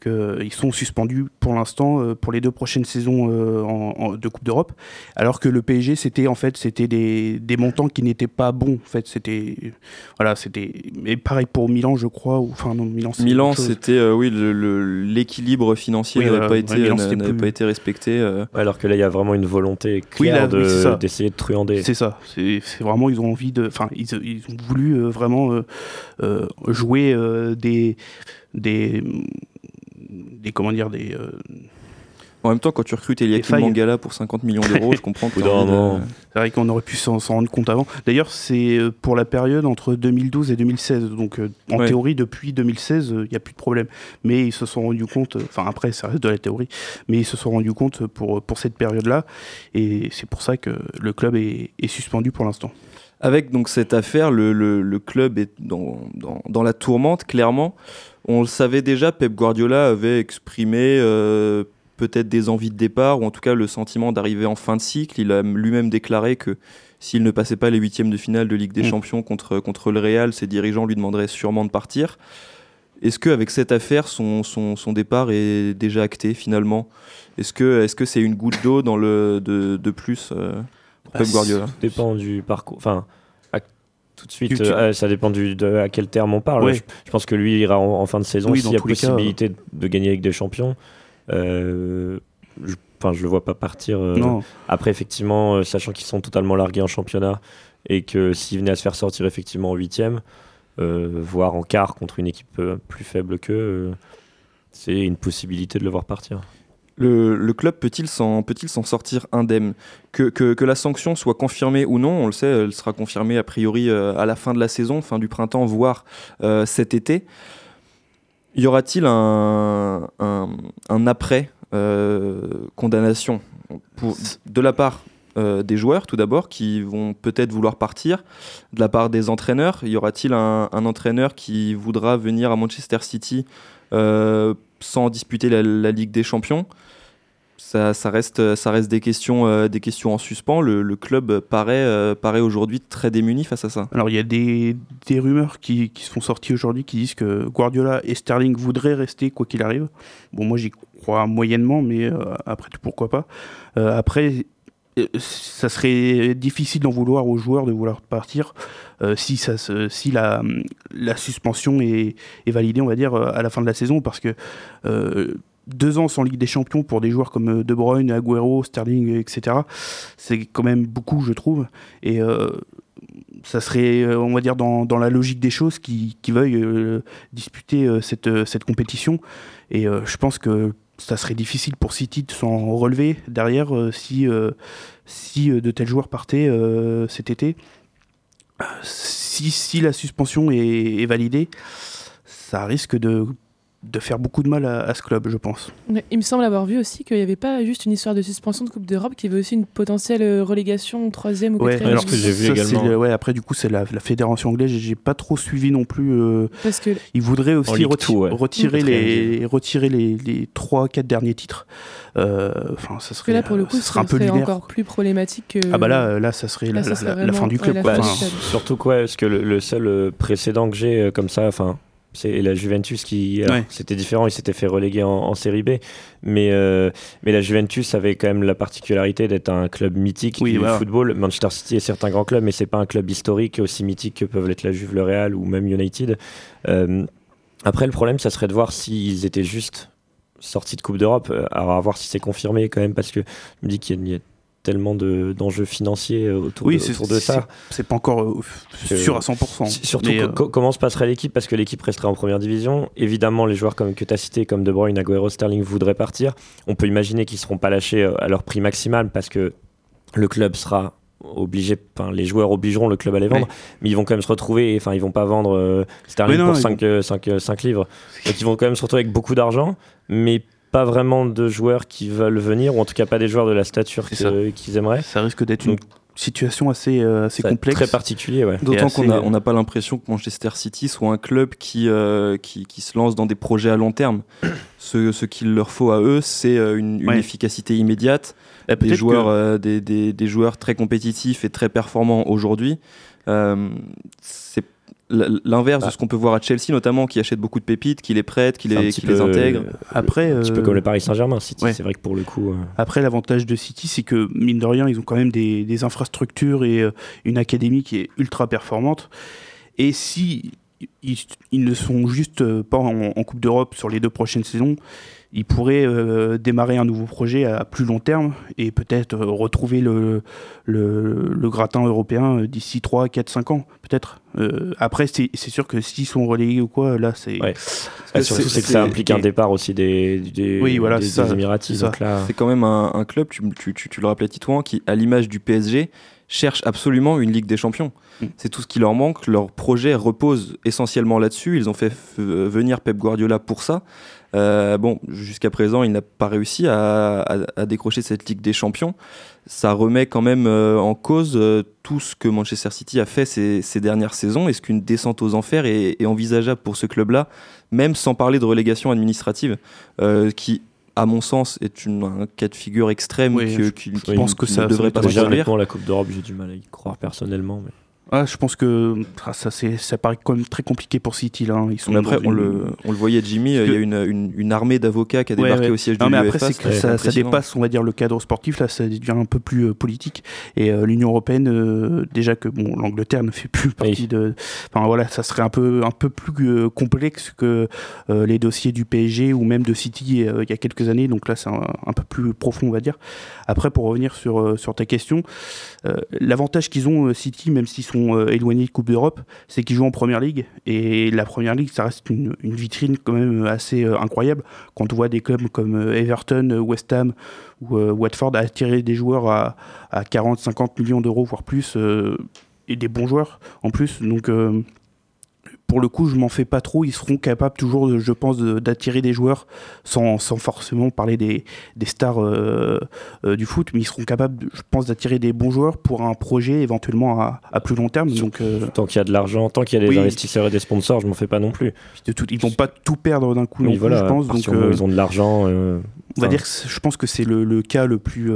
qu'ils sont suspendus pour l'instant euh, pour les deux prochaines saisons euh, en- en- de Coupe d'Europe, alors que le PSG c'était en fait c'était des, des montants qui n'étaient pas bons. En fait, c'était voilà, c'était mais pareil pour Milan, je crois. Ou, enfin non, Milan. Milan, c'était euh, oui le- le- l'équilibre financier Oui, n'avait voilà. pas été Milan, n'a- c'était n'avait plus- pas été respecté. euh. Ouais, alors que là il y a vraiment une volonté claire oui, c'est de- ça. d'essayer de truander. C'est ça. C'est c'est vraiment ils ont envie de, enfin ils, ils ont voulu euh, vraiment euh, euh, jouer euh, des des des comment dire des euh, En même temps, quand tu recrutes Eliakim. Mangala pour 50 millions d'euros, je comprends que. C'est vrai qu'on aurait pu s'en rendre compte avant. D'ailleurs, c'est euh, pour la période entre 2012 et 2016. Donc, euh, en Ouais. théorie, depuis 2016, il n'y a plus de problème. Mais ils se sont rendus compte, euh, enfin après, ça reste de la théorie, mais ils se sont rendus compte pour, pour cette période-là. Et c'est pour ça que le club est, est suspendu pour l'instant. Avec donc cette affaire, le, le- le club est dans, dans- dans la tourmente, clairement. On le savait déjà, Pep Guardiola avait exprimé euh, peut-être des envies de départ, ou en tout cas le sentiment d'arriver en fin de cycle. Il a lui-même déclaré que s'il ne passait pas les huitièmes de finale de Ligue des Mm. Champions contre, contre le Real, ses dirigeants lui demanderaient sûrement de partir. Est-ce qu'avec cette affaire, son, son, son départ est déjà acté finalement? Est-ce que c'est une goutte d'eau dans le, de, de plus euh, pour Bah, Pep Guardiola? dépend du parcours. Enfin, tout de suite, euh, ça dépend du, de à quel terme on parle. Ouais. Je, je pense que lui il ira en, en fin de saison Oui, s'il y a cas, possibilité de gagner avec des champions. Euh, je, je le vois pas partir. euh, Après, effectivement, sachant qu'ils sont totalement largués en championnat et que s'ils venaient à se faire sortir effectivement en huitième, voire en quart contre une équipe plus faible qu'eux, c'est une possibilité de le voir partir. Le, club peut-il s'en sortir indemne? Que, la sanction soit confirmée ou non, on le sait, elle sera confirmée a priori euh, à la fin de la saison, fin du printemps, voire euh, cet été. Y aura-t-il un, après euh, condamnation? De la part des joueurs tout d'abord qui vont peut-être vouloir partir, de la part des entraîneurs, y aura-t-il un, entraîneur qui voudra venir à Manchester City sans disputer la Ligue des Champions? Ça, reste, ça reste des, questions, euh, des questions en suspens. Le, club paraît, euh, paraît aujourd'hui très démuni face à ça. Alors il y a des, des rumeurs qui, qui sont sorties aujourd'hui qui disent que Guardiola et Sterling voudraient rester quoi qu'il arrive. Bon moi j'y crois moyennement mais euh, après tout pourquoi pas. Après ça serait difficile d'en vouloir aux joueurs de vouloir partir si, ça si la, suspension est, validée on va dire à la fin de la saison parce que deux ans sans Ligue des Champions pour des joueurs comme euh, De Bruyne, Agüero, Sterling, etc. C'est quand même beaucoup, je trouve. Et euh, ça serait, euh, on va dire, dans, la logique des choses qui, veuillent disputer cette, compétition. Et je pense que ça serait difficile pour City de s'en relever derrière si, de tels joueurs partaient cet été. Si, la suspension est validée, ça risque de, de faire beaucoup de mal à, à ce club, je pense. Ouais, Il me semble avoir vu aussi qu'il n'y avait pas juste une histoire de suspension de Coupe d'Europe, qu'il y avait aussi une potentielle euh, relégation troisième ou Ouais, quatrième. alors que j'ai vu ça, également. le- ouais, après, du coup, c'est la, la fédération anglaise. J'ai pas trop suivi non plus. euh, Parce que ils voudraient aussi Ligue reti- 2, ouais. retirer, Mmh. les, retirer les, les 3-4 derniers titres. Euh, Enfin, ça parce que serait, là, pour le euh, coup, ça ce serait un peu serait encore plus problématique que. Ah bah là, euh, là, ça serait Là, la, ça la- serait la- la fin du ouais, club. Bah. Surtout quoi, parce que le, le seul euh, précédent que j'ai euh, comme ça, enfin, c'est la Juventus qui, Ouais. c'était différent, ils s'étaient fait reléguer en, en série B, mais euh, mais la Juventus avait quand même la particularité d'être un club mythique Oui, du voilà. football. Manchester City est certes un grand club, mais c'est pas un club historique aussi mythique que peuvent l'être la Juve, le Real ou même United. Euh, après, le problème, ça serait de voir s'ils étaient juste sortis de Coupe d'Europe. Euh, Alors, à voir si c'est confirmé quand même, parce que je me dis qu'il y a- tellement de- d'enjeux financiers euh, autour, oui, de, autour de ça. c'est- pas encore euh, sûr à 100%. S- Surtout mais, co- euh, co- comment se passerait l'équipe? Parce que l'équipe resterait en première division. Évidemment, les joueurs comme que tu as cités, comme De Bruyne, Agüero, Sterling voudraient partir. On peut imaginer qu'ils ne seront pas lâchés à leur prix maximal parce que le club sera obligé, enfin les joueurs obligeront le club à les vendre, mais ils vont quand même se retrouver, enfin ils vont pas vendre euh, Sterling non, pour ils 5, euh, cinq, euh, cinq livres. Donc ils vont quand même se retrouver avec beaucoup d'argent, mais pas vraiment de joueurs qui veulent venir, ou en tout cas pas des joueurs de la stature qu'ils aimeraient. ça risque d'être une situation assez, euh, assez complexe. Très particulier, ouais. D'autant qu'on n'a euh, on n'a pas l'impression que Manchester City soit un club qui, euh, qui, qui se lance dans des projets à long terme. Ce, ce qu'il leur faut à eux, c'est euh, une, une Ouais. efficacité immédiate, Eh, des joueurs, que- euh, des, des- des joueurs très compétitifs et très performants aujourd'hui. Euh, c'est l'inverse Bah. de ce qu'on peut voir à Chelsea, notamment, qui achète beaucoup de pépites, qui les prête, qui les, qui peu, les intègre. euh, après, un petit peu euh, comme le Paris Saint-Germain, City. ouais. C'est vrai que pour le coup. euh, Après, l'avantage de City, c'est que, mine de rien, ils ont quand même des, des infrastructures et euh, une académie qui est ultra performante. Et si ils, ils ne sont juste euh, pas en, en Coupe d'Europe sur les deux prochaines saisons, il pourrait euh, démarrer un nouveau projet à plus long terme et peut-être euh, retrouver le, le, le gratin européen euh, d'ici 3, 4, 5 ans, peut-être. Euh, après, c'est c'est sûr que s'ils sont relégués ou quoi, là, c'est. Ouais. Ah, surtout, c'est- c'est que ça implique un départ aussi des, des, Oui, voilà, des, c'est ça, des Émiratis. c'est quand même un, un club, tu, tu- tu- tu le rappelais Titouan, qui, à l'image du PSG, cherche absolument une Ligue des Champions. Mm. C'est tout ce qui leur manque. Leur projet repose essentiellement là-dessus. Ils ont fait f- venir Pep Guardiola pour ça. Euh, bon, jusqu'à présent, il n'a pas réussi à, à- à décrocher cette Ligue des Champions. Ça remet quand même euh, en cause euh, tout ce que Manchester City a fait ces, ces dernières saisons. Est-ce qu'une descente aux enfers est, est envisageable pour ce club-là, même sans parler de relégation administrative, euh, qui, à mon sens, est une, un cas de figure extrême Oui, que- je qui, je qui pense que ne ça- ça devrait pas se produire. la Coupe d'Europe, j'ai du mal à y croire personnellement. Mais... Ah, je pense que ah, ça, c'est- ça paraît quand même très compliqué pour City. Là. hein. Ils sont Mais après, on une- le, on le voyait, Jimmy, il y a une, une, une armée d'avocats qui a Ouais, débarqué ouais. au siège Non, de mais après, c'est que ça, dépasse, on va dire, le cadre sportif. Là, ça devient un peu plus euh, politique. Et euh, l'Union européenne, euh, déjà que bon, l'Angleterre ne fait plus partie de. Enfin voilà, ça serait un peu, un peu plus euh, complexe que euh, les dossiers du PSG ou même de City euh, il y a quelques années. Donc là, c'est un, un peu plus profond, on va dire. Après, pour revenir sur, euh, sur ta question, euh, l'avantage qu'ils ont, euh, City, même s'ils sont euh, éloignés de Coupe d'Europe, c'est qu'ils jouent en Première Ligue. Et la Première Ligue, ça reste une, vitrine quand même assez euh, incroyable. Quand on voit des clubs comme euh, Everton, euh, West Ham ou euh, Watford attirer des joueurs à, à 40, 50 millions d'euros, voire plus, euh, et des bons joueurs en plus. Donc. Pour le coup, je m'en fais pas trop. Ils seront capables toujours, je pense, d'attirer des joueurs sans, sans forcément parler des, des stars euh, euh, du foot, mais ils seront capables, je pense, d'attirer des bons joueurs pour un projet éventuellement à, à plus long terme. Donc, euh, Tant qu'il y a de l'argent, tant qu'il y a des Oui. investisseurs et des sponsors, je m'en fais pas non plus. de tout, ils vont pas tout perdre d'un coup, non plus, je pense. Donc, ils ont de l'argent. on va dire que je pense que c'est le, le cas le plus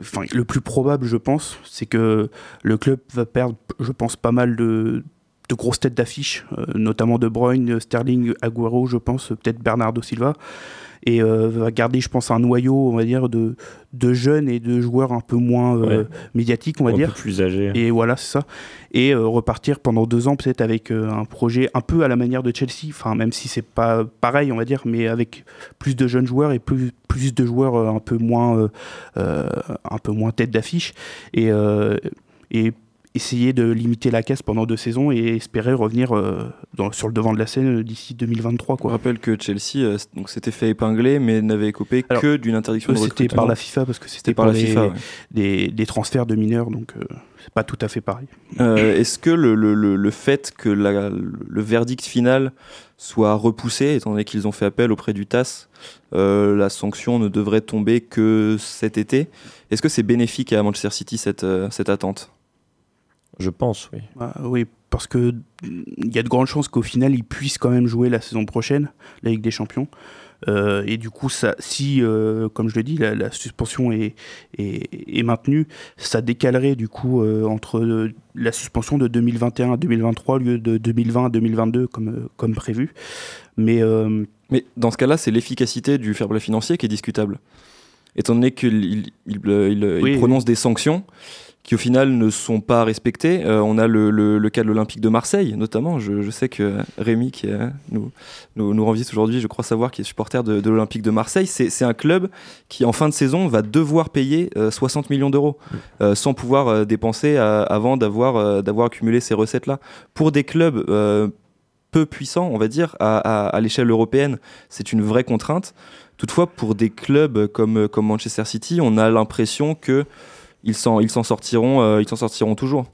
enfin le plus probable je pense c'est que le club va perdre je pense pas mal de de grosses têtes d'affiche, euh, notamment De Bruyne, Sterling, Aguero, je pense, peut-être Bernardo Silva, et euh, va garder, je pense, un noyau, on va dire, de, de jeunes et de joueurs un peu moins euh, Ouais. médiatiques, on va un dire. peu plus âgé. Et voilà, c'est ça. Et repartir pendant deux ans, peut-être avec un projet un peu à la manière de Chelsea, enfin, même si c'est pas pareil, on va dire, mais avec plus de jeunes joueurs et plus, plus de joueurs un peu moins, un peu moins tête d'affiche. Et, et essayer de limiter la casse pendant deux saisons et espérer revenir euh, dans- sur le devant de la scène euh, d'ici 2023. On Quoi. rappelle que Chelsea euh, donc, s'était fait épingler, mais n'avait écopé Alors, que d'une interdiction de C'était recrutement. par la FIFA parce que c'était C'était par la les- FIFA. ouais. des, des transferts de mineurs, donc euh, c'est pas tout à fait pareil. Est-ce que le, le- le- le fait que la- le verdict final soit repoussé, étant donné qu'ils ont fait appel auprès du TAS, la sanction ne devrait tomber que cet été Est-ce que c'est bénéfique à Manchester City cette, cette attente? Je pense, oui. Ah, oui, parce que il y a de grandes chances qu'au final, ils puissent quand même jouer la saison prochaine, la Ligue des Champions. Euh, et du coup, ça, si, euh, comme je le dis, la, la suspension est, est, est maintenue, ça décalerait du coup euh, entre la suspension de 2021 à 2023 au lieu de 2020 à 2022 comme, comme prévu. Mais Mais dans ce cas-là, c'est l'efficacité du fair play financier qui est discutable. Étant donné qu'il il, il- il- il Oui, prononce des sanctions qui au final ne sont pas respectées. Euh, on a le, le- le cas de l'Olympique de Marseille, notamment. Je, je sais que Rémi, qui euh, nous, nous, nous rend visite aujourd'hui, je crois savoir qu'il est supporter de, de l'Olympique de Marseille, c'est un club qui, en fin de saison, va devoir payer euh, 60 millions d'euros euh, sans pouvoir euh, dépenser euh, avant d'avoir euh, accumulé ces recettes-là. Pour des clubs euh, peu puissants, on va dire, à, à- à l'échelle européenne, c'est une vraie contrainte. Toutefois, pour des clubs comme, Manchester City, on a l'impression que ils euh, ils s'en sortiront toujours.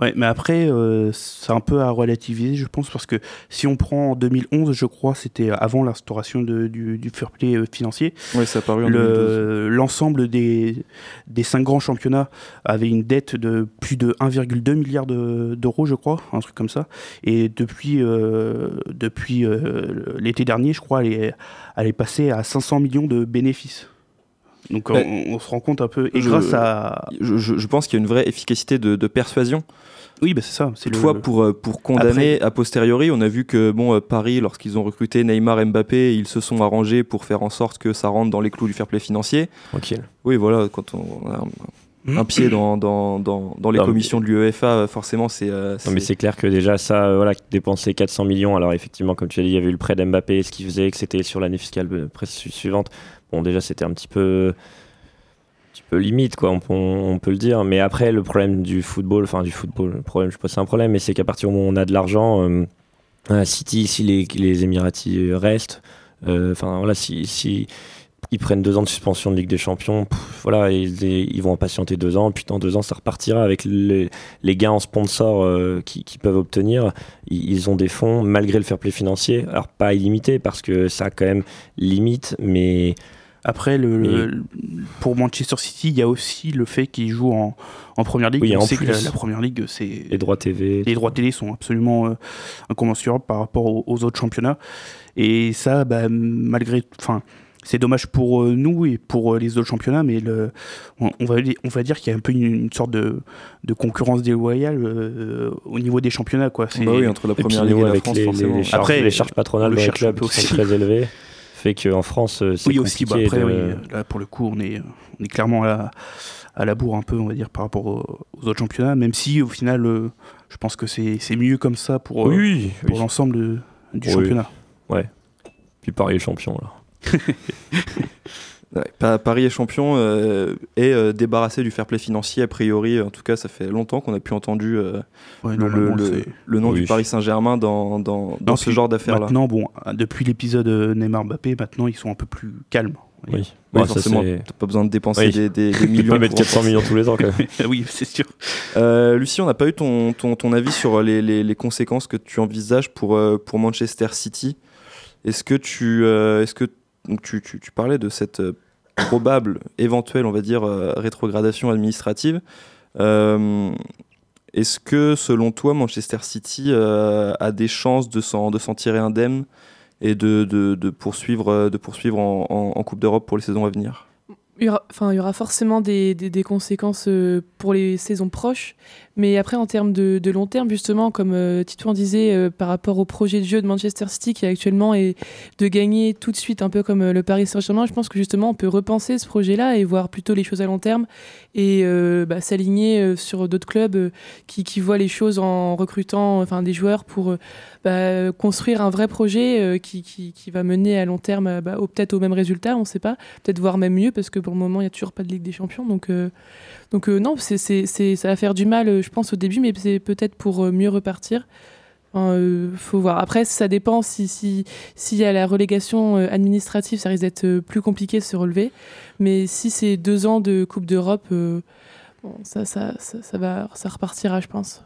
Ouais, mais après, euh, c'est un peu à relativiser, je pense, parce que si on prend en 2011, je crois, c'était avant l'instauration du, du fair play euh, financier, Oui, ça a paru en 2012. le- l'ensemble des, des cinq grands championnats avait une dette de plus de 1,2 milliard de- d'euros, je crois, un truc comme ça. Et depuis, euh, depuis euh, l'été dernier, je crois, elle est, elle est passée à 500 millions de bénéfices. Donc on, Ouais. on se rend compte un peu, et Je- grâce à... Je, je- je pense qu'il y a une vraie efficacité de, de persuasion. Oui, bah c'est ça. c'est le- Toutefois, pour, euh, pour condamner a posteriori, on a vu que bon, euh, Paris, lorsqu'ils ont recruté Neymar Mbappé, ils se sont arrangés pour faire en sorte que ça rentre dans les clous du fair play financier. Tranquille. Oui, voilà, quand on, on a- un pied dans, dans, dans, dans les Non, mais- commissions de l'UEFA, forcément, c'est. euh, Non, mais c'est- clair que déjà ça, euh, voilà, dépenser 400 millions. Alors effectivement, comme tu as dit, il y avait eu le prêt d'Mbappé, ce qui faisait que c'était sur l'année fiscale euh, suivante. Bon, déjà c'était un petit peu, petit peu limite, quoi. On, peut- on peut le dire. Mais après, le problème du football, enfin du football, le problème, je si c'est un problème, mais c'est qu'à partir du moment où on a de l'argent, euh, City, si les, les Émiratis euh, restent, euh, enfin voilà, si, si ils prennent deux ans de suspension de Ligue des Champions, voilà, ils, ils vont en patienter deux ans, puis dans deux ans ça repartira avec les, les gains en sponsor euh, qui- qu'ils peuvent obtenir. Ils, ils ont des fonds malgré le fair play financier, alors pas illimité parce que ça a quand même limite, mais Après, le, le- pour Manchester City, il y a aussi le fait qu'ils jouent en, en première ligue. Oui, On en sait que la, plus. la première ligue, c'est les droits TV. les droits télé sont absolument euh, incommensurables par rapport aux, aux autres championnats. Et ça, bah, malgré, enfin, c'est dommage pour euh, nous et pour euh, les autres championnats, mais le, on, on va, on va dire qu'il y a un peu une, une sorte de, de concurrence déloyale euh, au niveau des championnats, quoi. Bah oui, entre la première ligue et la France, les, forcément. les charges, Après, les charges patronales on le dans les clubs qui sont aussi. très élevées, fait qu'en France, euh, c'est oui aussi bah, après de- oui, euh, là pour le coup on est on est clairement à la, à la bourre un peu on va dire par rapport aux, aux autres championnats même si au final euh, je pense que c'est c'est mieux comme ça pour Oui, pour oui. l'ensemble du Oui. championnat Puis Paris est champion là. Ouais, Paris est champion euh, et euh, débarrassé du fair play financier, a priori. En tout cas, ça fait longtemps qu'on n'a plus entendu euh, Ouais, le, le- normalement, le- c'est- le nom Oui. du Paris Saint-Germain dans, dans, dans Non, ce genre d'affaires-là. maintenant bon depuis l'épisode euh, Neymar Mbappé maintenant ils sont un peu plus calmes. Oui, Oui, forcément, t'as pas besoin de dépenser Oui. des, des- des Tu peux millions. pas mettre pour 400 millions tous les ans quand même. oui c'est sûr Euh, Lucie, on n'a pas eu ton, ton, ton avis sur les, les- les conséquences que tu envisages pour, euh, pour Manchester City. Est-ce que tu, euh, est-ce que donc tu, tu, parlais de cette euh, probable, éventuelle, on va dire, euh, rétrogradation administrative. Euh, est-ce que, selon toi, Manchester City a des chances de s'en, tirer indemne et de, de, de poursuivre, de poursuivre en- en Coupe d'Europe pour les saisons à venir? Il y aura, forcément des, conséquences euh, pour les saisons proches, mais après en termes de, long terme, justement, comme euh, Titouan disait, euh, par rapport au projet de jeu de Manchester City qui actuellement est de gagner tout de suite, un peu comme euh, le Paris Saint-Germain, je pense que justement on peut repenser ce projet-là et voir plutôt les choses à long terme et bah, s'aligner sur d'autres clubs qui, voient les choses en recrutant des joueurs pour bah, construire un vrai projet qui, va mener à long terme bah, peut-être au même résultat, on ne sait pas, peut-être voir même mieux parce que pour moment il n'y a toujours pas de Ligue des Champions. Donc, euh, donc euh, non, ça va faire du mal, euh, je pense, au début, mais c'est peut-être pour mieux repartir. Enfin, faut voir. Après, ça dépend si si s'il y a la relégation administrative, ça risque d'être plus compliqué de se relever. Mais si c'est deux ans de Coupe d'Europe, ça, va, ça repartira, je pense.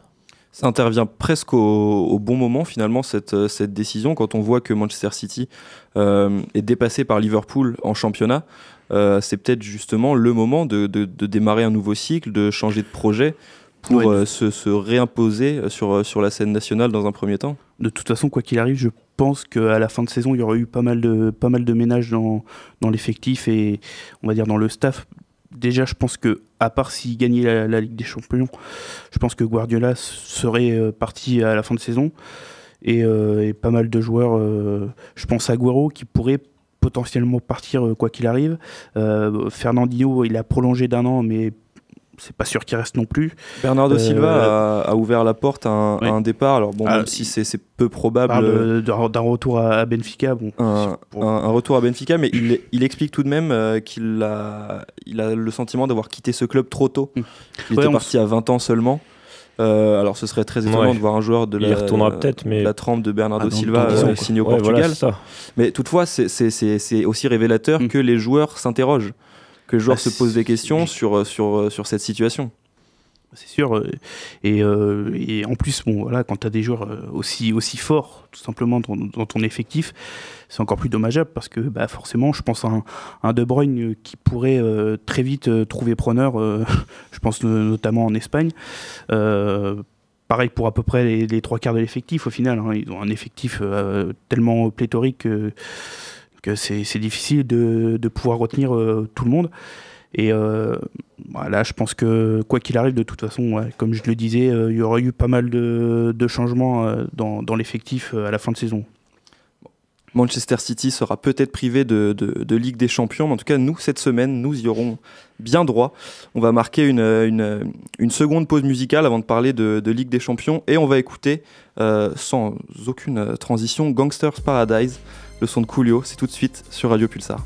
Ça intervient presque au, bon moment finalement cette, décision quand on voit que Manchester City est dépassé par Liverpool en championnat. Euh, c'est peut-être justement le moment de, de- de démarrer un nouveau cycle, de changer de projet pour Ouais. euh, se, se réimposer sur, euh, sur la scène nationale dans un premier temps. de toute façon, quoi qu'il arrive, je pense qu'à la fin de saison, il y aura eu pas mal de, pas mal de ménages dans, dans l'effectif et on va dire dans le staff. Déjà, je pense que, à part s'il gagnait la, la Ligue des Champions, je pense que Guardiola serait parti à la fin de saison. Et, euh, et pas mal de joueurs, euh, je pense à Agüero qui pourrait potentiellement partir euh, quoi qu'il arrive. Euh, Fernandinho, il a prolongé d'un an, mais c'est pas sûr qu'il reste non plus. Bernardo Euh, Silva a, a ouvert la porte à un, oui. à un départ. Alors bon, Ah, même si c'est peu probable. d'un retour à, Benfica. Bon, un, pour- un- un retour à Benfica, mais il, il explique tout de même euh, qu'il a, il a le sentiment d'avoir quitté ce club trop tôt. Mm. Il Ouais, était parti à 20 ans seulement. Euh, alors ce serait très étonnant Ouais. de voir un joueur de la, peut-être, mais- de la trempe de Bernardo Ah, Silva euh, signé au Ouais, Portugal. mais toutefois, c'est- aussi révélateur Mm. que les joueurs s'interrogent, que les joueurs Bah, se posent des questions sur, sur, sur cette situation. C'est sûr. euh, Et, euh, et en plus, bon, voilà, quand tu as des joueurs euh, aussi, forts, tout simplement, dans, ton effectif, c'est encore plus dommageable parce que bah, forcément, je pense à un, De Bruyne qui pourrait très vite trouver preneur, je pense no- notamment en Espagne. Pareil pour à peu près les, trois quarts de l'effectif au final. hein. Ils ont un effectif tellement pléthorique que, c'est difficile de, de pouvoir retenir tout le monde. Et euh, voilà, je pense que quoi qu'il arrive, de toute façon, comme je le disais, euh, il y aura eu pas mal de, changements euh, dans, l'effectif euh, à la fin de saison. Manchester City sera peut-être privé de, Ligue des Champions, mais en tout cas, nous, cette semaine, nous y aurons bien droit. On va marquer une, seconde pause musicale avant de parler de, Ligue des Champions, et on va écouter, sans aucune transition, Gangsters Paradise, le son de Coolio. C'est tout de suite sur Radio Pulsar.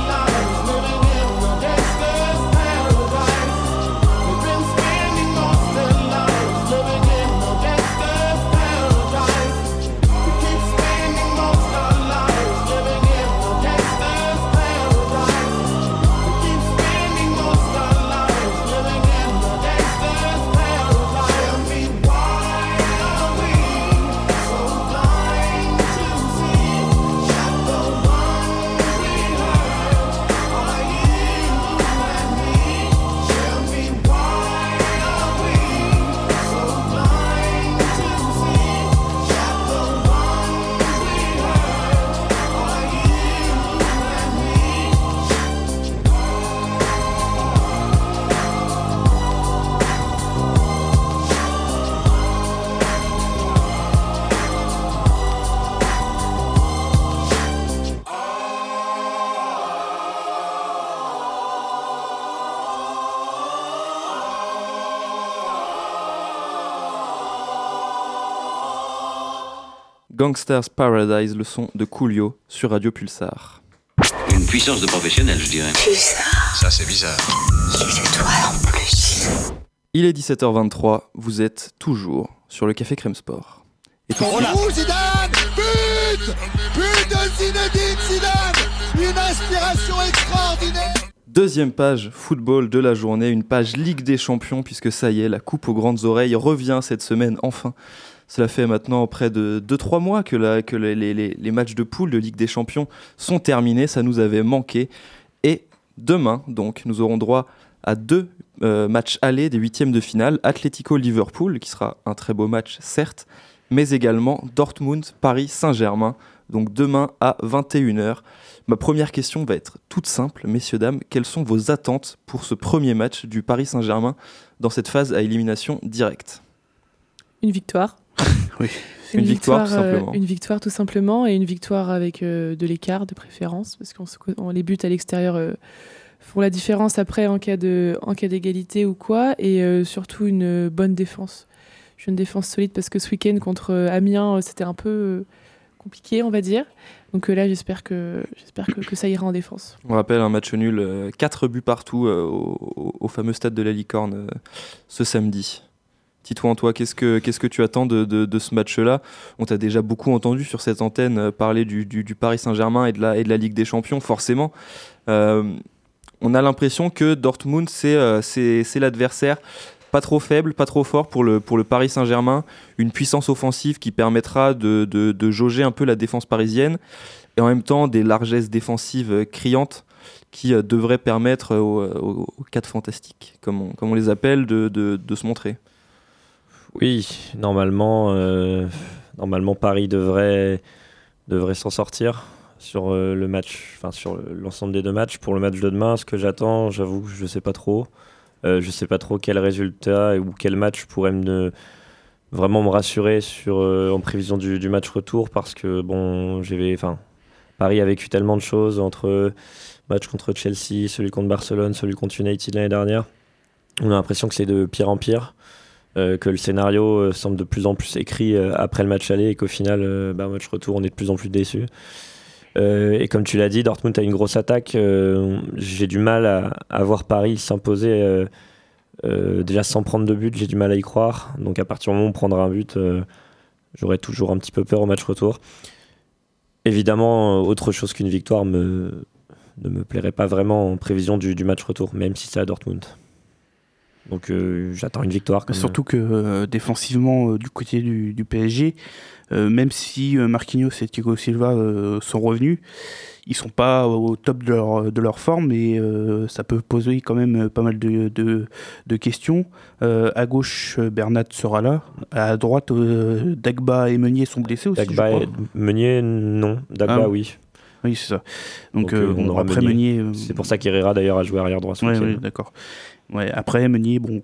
Gangsters Paradise, le son de Coolio sur Radio Pulsar. Une puissance de professionnel, je dirais. Ça, c'est bizarre. Il est 17h23, vous êtes toujours sur le Café Crème Sport. Et tout de suite, Ouh, Zidane But But de Zinedine Zidane Une inspiration extraordinaire Deuxième page football de la journée, une page Ligue des Champions, puisque ça y est, la coupe aux grandes oreilles revient cette semaine enfin. Cela fait maintenant près de 2-3 mois que, les, matchs de poule de Ligue des Champions sont terminés, ça nous avait manqué. Et demain, donc, nous aurons droit à deux euh, matchs allés des huitièmes de finale. Atlético-Liverpool, qui sera un très beau match, certes, mais également Dortmund, Paris Saint-Germain, donc demain à 21h. Ma première question va être toute simple, messieurs, dames. Quelles sont vos attentes pour ce premier match du Paris Saint-Germain dans cette phase à élimination directe? Une victoire. oui. Une, victoire, tout euh, simplement. une victoire tout simplement et une victoire avec euh, de l'écart de préférence parce qu'on les buts à l'extérieur euh, font la différence après en cas de en cas d'égalité ou quoi et euh, surtout une bonne défense. Une défense solide parce que ce week-end contre Amiens c'était un peu compliqué on va dire. Donc là j'espère que j'espère que, que ça ira en défense. On rappelle un match nul, 4 buts partout au, fameux stade de la Licorne ce samedi. Titouan, toi, qu'est-ce que, qu'est-ce que tu attends de, de- ce match-là? On t'a déjà beaucoup entendu sur cette antenne euh, parler du, du- Paris Saint-Germain et de, la, et de la Ligue des Champions, forcément. Euh, on a l'impression que Dortmund, c'est, euh, c'est, c'est l'adversaire pas trop faible, pas trop fort pour le, pour le Paris Saint-Germain. Une puissance offensive qui permettra de, de- jauger un peu la défense parisienne et en même temps des largesses défensives criantes qui devraient permettre aux, aux- quatre fantastiques, comme on, comme on les appelle, de- de se montrer. Oui, normalement, euh, normalement Paris devrait, devrait s'en sortir sur euh, le match, enfin sur le- l'ensemble des deux matchs. Pour le match de demain, ce que j'attends, j'avoue je sais pas trop. Euh, je sais pas trop quel résultat ou quel match pourrait me vraiment me rassurer sur en prévision du, match retour parce que bon, j'ai, enfin, Paris a vécu tellement de choses entre match contre Chelsea, celui contre Barcelone, celui contre United l'année dernière. On a l'impression que c'est de pire en pire euh, que le scénario euh, semble de plus en plus écrit euh, après le match aller et qu'au final, bah, match retour, on est de plus en plus déçu. et comme tu l'as dit, Dortmund a une grosse attaque. j'ai du mal à, voir Paris s'imposer déjà sans prendre de but. J'ai du mal à y croire. Donc à partir du moment où on prendra un but, j'aurai toujours un petit peu peur au match retour. Évidemment, autre chose qu'une victoire ne me plairait pas vraiment en prévision du match retour, même si c'est à Dortmund. Donc euh, j'attends une victoire. comme- Surtout que euh, défensivement, euh, du côté du, du PSG, même si Marquinhos et Thiago Silva sont revenus, ils sont pas au top de leur, de leur forme et ça peut poser quand même pas mal de, de, de questions. À gauche, Bernat sera là. À droite, Dagba et Meunier sont blessés aussi. Dagba et. Meunier, non. Dagba, Ah. oui. Oui, c'est ça. Donc, Donc, on aura après Meunier. Meunier. C'est pour ça qu'Herrera d'ailleurs a joué arrière droit ouais, d'accord. Ouais, après, Meunier, bon,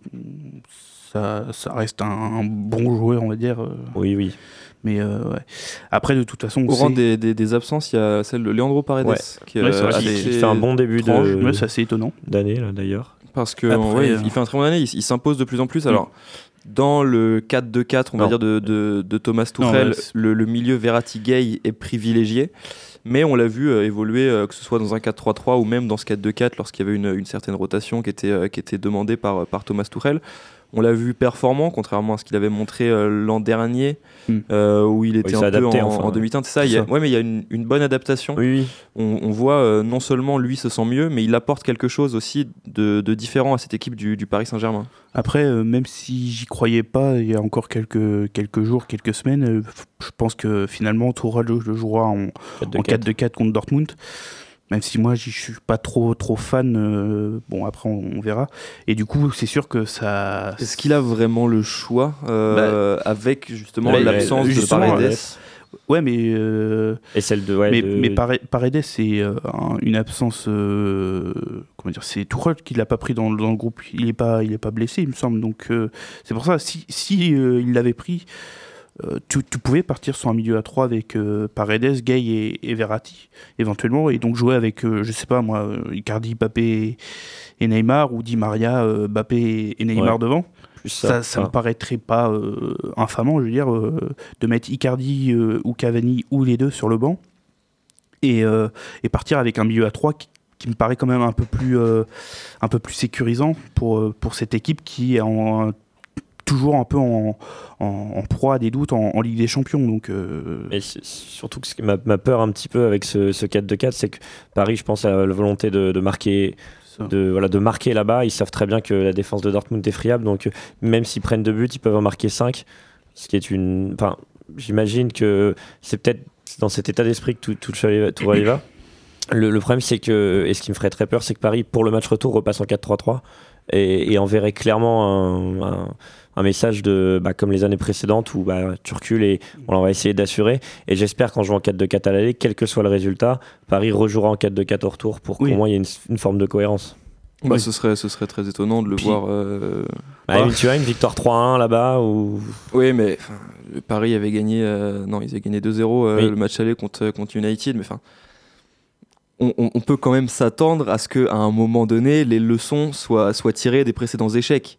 ça, ça reste un, un bon joueur, on va dire. euh, Oui, oui. Mais euh, ouais. Après, de toute façon, on Au rang des, des- des absences, il y a celle de Leandro Paredes. Ouais. Qui, Ouais, Il fait un bon début de- ouais, c'est assez étonnant. d'année là, d'ailleurs. Parce que Après, ouais, euh, il fait un très bon année, il, il s'impose de plus en plus. Alors, dans le 4-2-4, on va dire, de, de- de Thomas Non, Tuchel, le, le milieu Verratti-Gay est privilégié. Mais on l'a vu euh, évoluer, euh, que ce soit dans un 4-3-3 ou même dans ce 4-2-4, lorsqu'il y avait une, certaine rotation qui était, euh, qui était demandée par, par Thomas Tuchel. On l'a vu performant, contrairement à ce qu'il avait montré euh, l'an dernier, Hmm. euh, où il était un peu adapté, en, enfin. en demi-teinte. C'est ça, y a, ouais, mais il y a une, une bonne adaptation. Oui, oui. On, on voit euh, non seulement lui se sent mieux, mais il apporte quelque chose aussi de, de différent à cette équipe du, du Paris Saint-Germain. Après, euh, même si j'y croyais pas il y a encore quelques, quelques jours, quelques semaines, euh, je pense que finalement Tourelle le, le jouera en, 4 de en 4. 4-2-4 contre Dortmund. Même si moi, j'y suis pas trop, trop fan. euh, bon, après, on, on verra. Et du coup, c'est sûr que ça. Est-ce qu'il a vraiment le choix euh, avec justement Bah, l'absence de Paredes Ouais, mais. euh, Et celle de. Ouais, mais, de- mais Pare- Paredes, c'est euh, un- une absence. euh, comment dire C'est Tourelle qui l'a pas pris dans, le- dans le groupe. Il est pas, il est pas blessé, il me semble. Donc euh, c'est pour ça. Si, si euh, il l'avait pris, euh, tu, tu pouvais partir sur un milieu à 3 avec euh, Paredes, Gay et, et Verratti éventuellement, et donc jouer avec, euh, je sais pas moi, euh, Icardi, Mbappé et, Neymar ou Di Maria, Mbappé et Neymar Ouais. devant. plus Ça, ça me paraîtrait pas infamant, je veux dire, de mettre Icardi ou Cavani ou les deux sur le banc et, et partir avec un milieu à 3 qui, qui me paraît quand même un peu plus, un peu plus sécurisant pour, pour cette équipe qui est en, toujours un peu en, en, en proie à des doutes en, en Ligue des Champions. Donc, euh, c'est- surtout que ce qui m'a m'a peur un petit peu avec ce, ce 4-2-4, c'est que Paris, je pense, a la volonté de, de marquer. De, voilà, de marquer là-bas, ils savent très bien que la défense de Dortmund est friable, donc euh, même s'ils prennent deux buts, ils peuvent en marquer 5. Ce qui est une. Enfin, j'imagine que c'est peut-être dans cet état d'esprit que tout, tout, tout y va. Le, le problème, c'est que, et ce qui me ferait très peur, c'est que Paris, pour le match retour, repasse en 4-3-3 et, et enverrait clairement un, un- un message de bah, comme les années précédentes où bah, tu recules et on va essayer d'assurer. Et j'espère qu'en jouant 4-2-4 à l'aller, quel que soit le résultat, Paris rejouera en 4-2-4 au retour pour Oui. qu'au moins il y ait une, une forme de cohérence. Bah, Oui. ce, serait, ce serait très étonnant de le Puis- voir. euh, Bah, Ah. Tu as une victoire 3-1 là-bas ou Oui, mais Paris avait gagné. euh, non, ils avaient gagné 2-0 euh, Oui. le match aller contre, contre United. Mais enfin, on, on- on peut quand même s'attendre à ce qu'à un moment donné, les leçons soient, soient tirées des précédents échecs.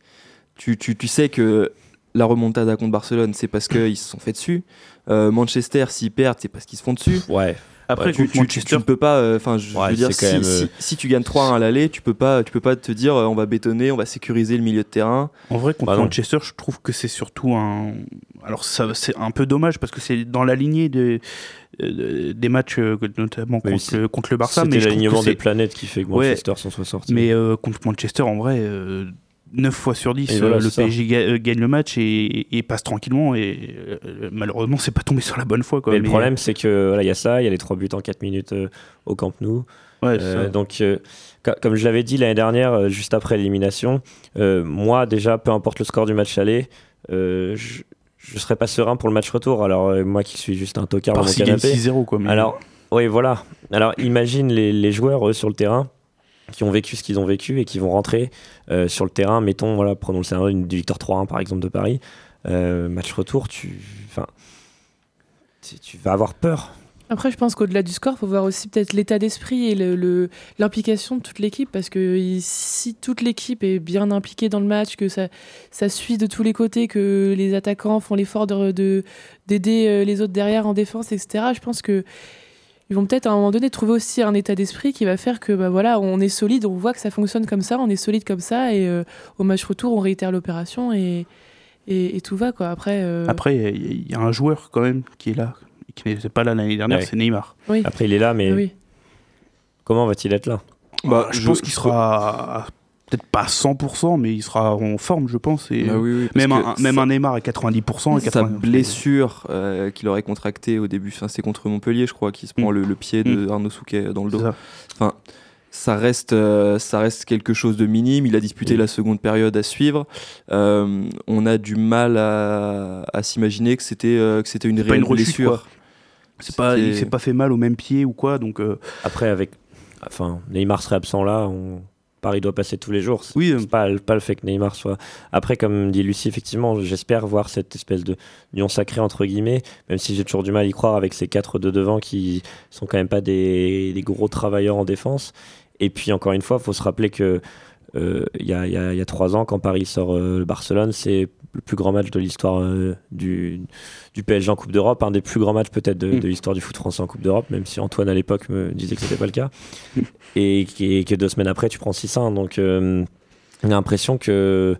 Tu, tu, tu sais que la remontada contre Barcelone, c'est parce qu'ils se sont fait dessus. Euh, Manchester, s'ils perdent, c'est parce qu'ils se font dessus. ouais. Après, tu, contre tu- tu- Manchester, tu ne peux pas. euh, Enfin, je Ouais, veux dire, si, même, euh, si- si tu gagnes 3-1 à l'aller, tu peux pas, tu peux pas te dire, euh, on va bétonner, on va sécuriser le milieu de terrain. En vrai, contre Bah. Manchester, je trouve que c'est surtout un. Alors, ça, c'est un peu dommage parce que c'est dans la lignée de- euh, des matchs, notamment contre, contre le Barça. Mais C'était l'alignement des planètes qui fait que Ouais. Manchester s'en soit sorti. Mais euh, contre Manchester, en vrai, euh, 9 fois sur 10, Et voilà, euh, le ça. PSG euh, gagne le match et, et passe tranquillement. Et euh, malheureusement, c'est pas tombé sur la bonne fois. Quoi. Mais le Mais, problème, c'est que voilà, il y a ça, il y a les trois buts en 4 minutes euh, au Camp Nou. ouais, Euh, donc, euh, co- comme je l'avais dit l'année dernière, euh, juste après l'élimination, euh, moi déjà, peu importe le score du match aller, euh, je ne serais pas serein pour le match retour. Alors, euh, moi qui suis juste un tocard dans mon canapé. 6-0. Quoi, mais- Alors, oui, voilà. Alors, imagine les, les joueurs eux, sur le terrain qui ont vécu ce qu'ils ont vécu et qui vont rentrer euh, sur le terrain. Mettons, voilà, prenons le scénario d'une victoire 3-1 par exemple de Paris. Euh, match retour, tu, tu, tu vas avoir peur. Après, je pense qu'au-delà du score, il faut voir aussi peut-être l'état d'esprit et le- le- l'implication de toute l'équipe. Parce que si toute l'équipe est bien impliquée dans le match, que ça, ça suit de tous les côtés, que les attaquants font l'effort d'aider de, d'aider euh, les autres derrière en défense, etc., je pense que ils vont peut-être à un moment donné trouver aussi un état d'esprit qui va faire que bah, voilà, on est solide, on voit que ça fonctionne comme ça, on est solide comme ça. Et euh, au match retour, on réitère l'opération et, et, et tout va. Quoi. Après, euh, Après, il y a- il y, a un joueur quand même qui est là, qui n'était pas là l'année dernière, Ouais. c'est Neymar. oui. Après, il est là, mais oui. comment va-t-il être là? Bah, je, je- pense qu'il sera peut-être pas à 100%, mais il sera en forme, je pense. Et Bah oui, oui, parce même, un, même un Neymar à 90%. et Sa 80, blessure euh, qu'il aurait contractée au début, enfin, c'est contre Montpellier, je crois, qui se prend Mm. le, le pied de Arnaud Souquet dans le dos. ça. Enfin, ça reste, euh, ça reste quelque chose de minime. Il a disputé Mm. la seconde période à suivre. Euh, on a du mal à, à s'imaginer que c'était euh, que c'était une pas réelle une rechute, blessure. quoi. C'est pas, il s'est pas fait mal au même pied ou quoi, donc euh, Après, avec, enfin, Neymar serait absent là, on... Paris doit passer tous les jours. C'est Oui, euh. pas, pas le fait que Neymar soit. Après, comme dit Lucie, effectivement, j'espère voir cette espèce de union sacrée entre guillemets, même si j'ai toujours du mal à y croire avec ces quatre de devant qui sont quand même pas des, des gros travailleurs en défense. Et puis encore une fois, il faut se rappeler que euh, il y, a, y y trois ans, quand Paris sort euh, le Barcelone, c'est le plus grand match de l'histoire euh, du, du PSG en Coupe d'Europe, un des plus grands matchs peut-être de, Mm. de l'histoire du foot français en Coupe d'Europe, même si Antoine à l'époque me disait que c'était pas le cas. et, que deux semaines après, tu prends 6-1. Donc, euh, j'ai l'impression que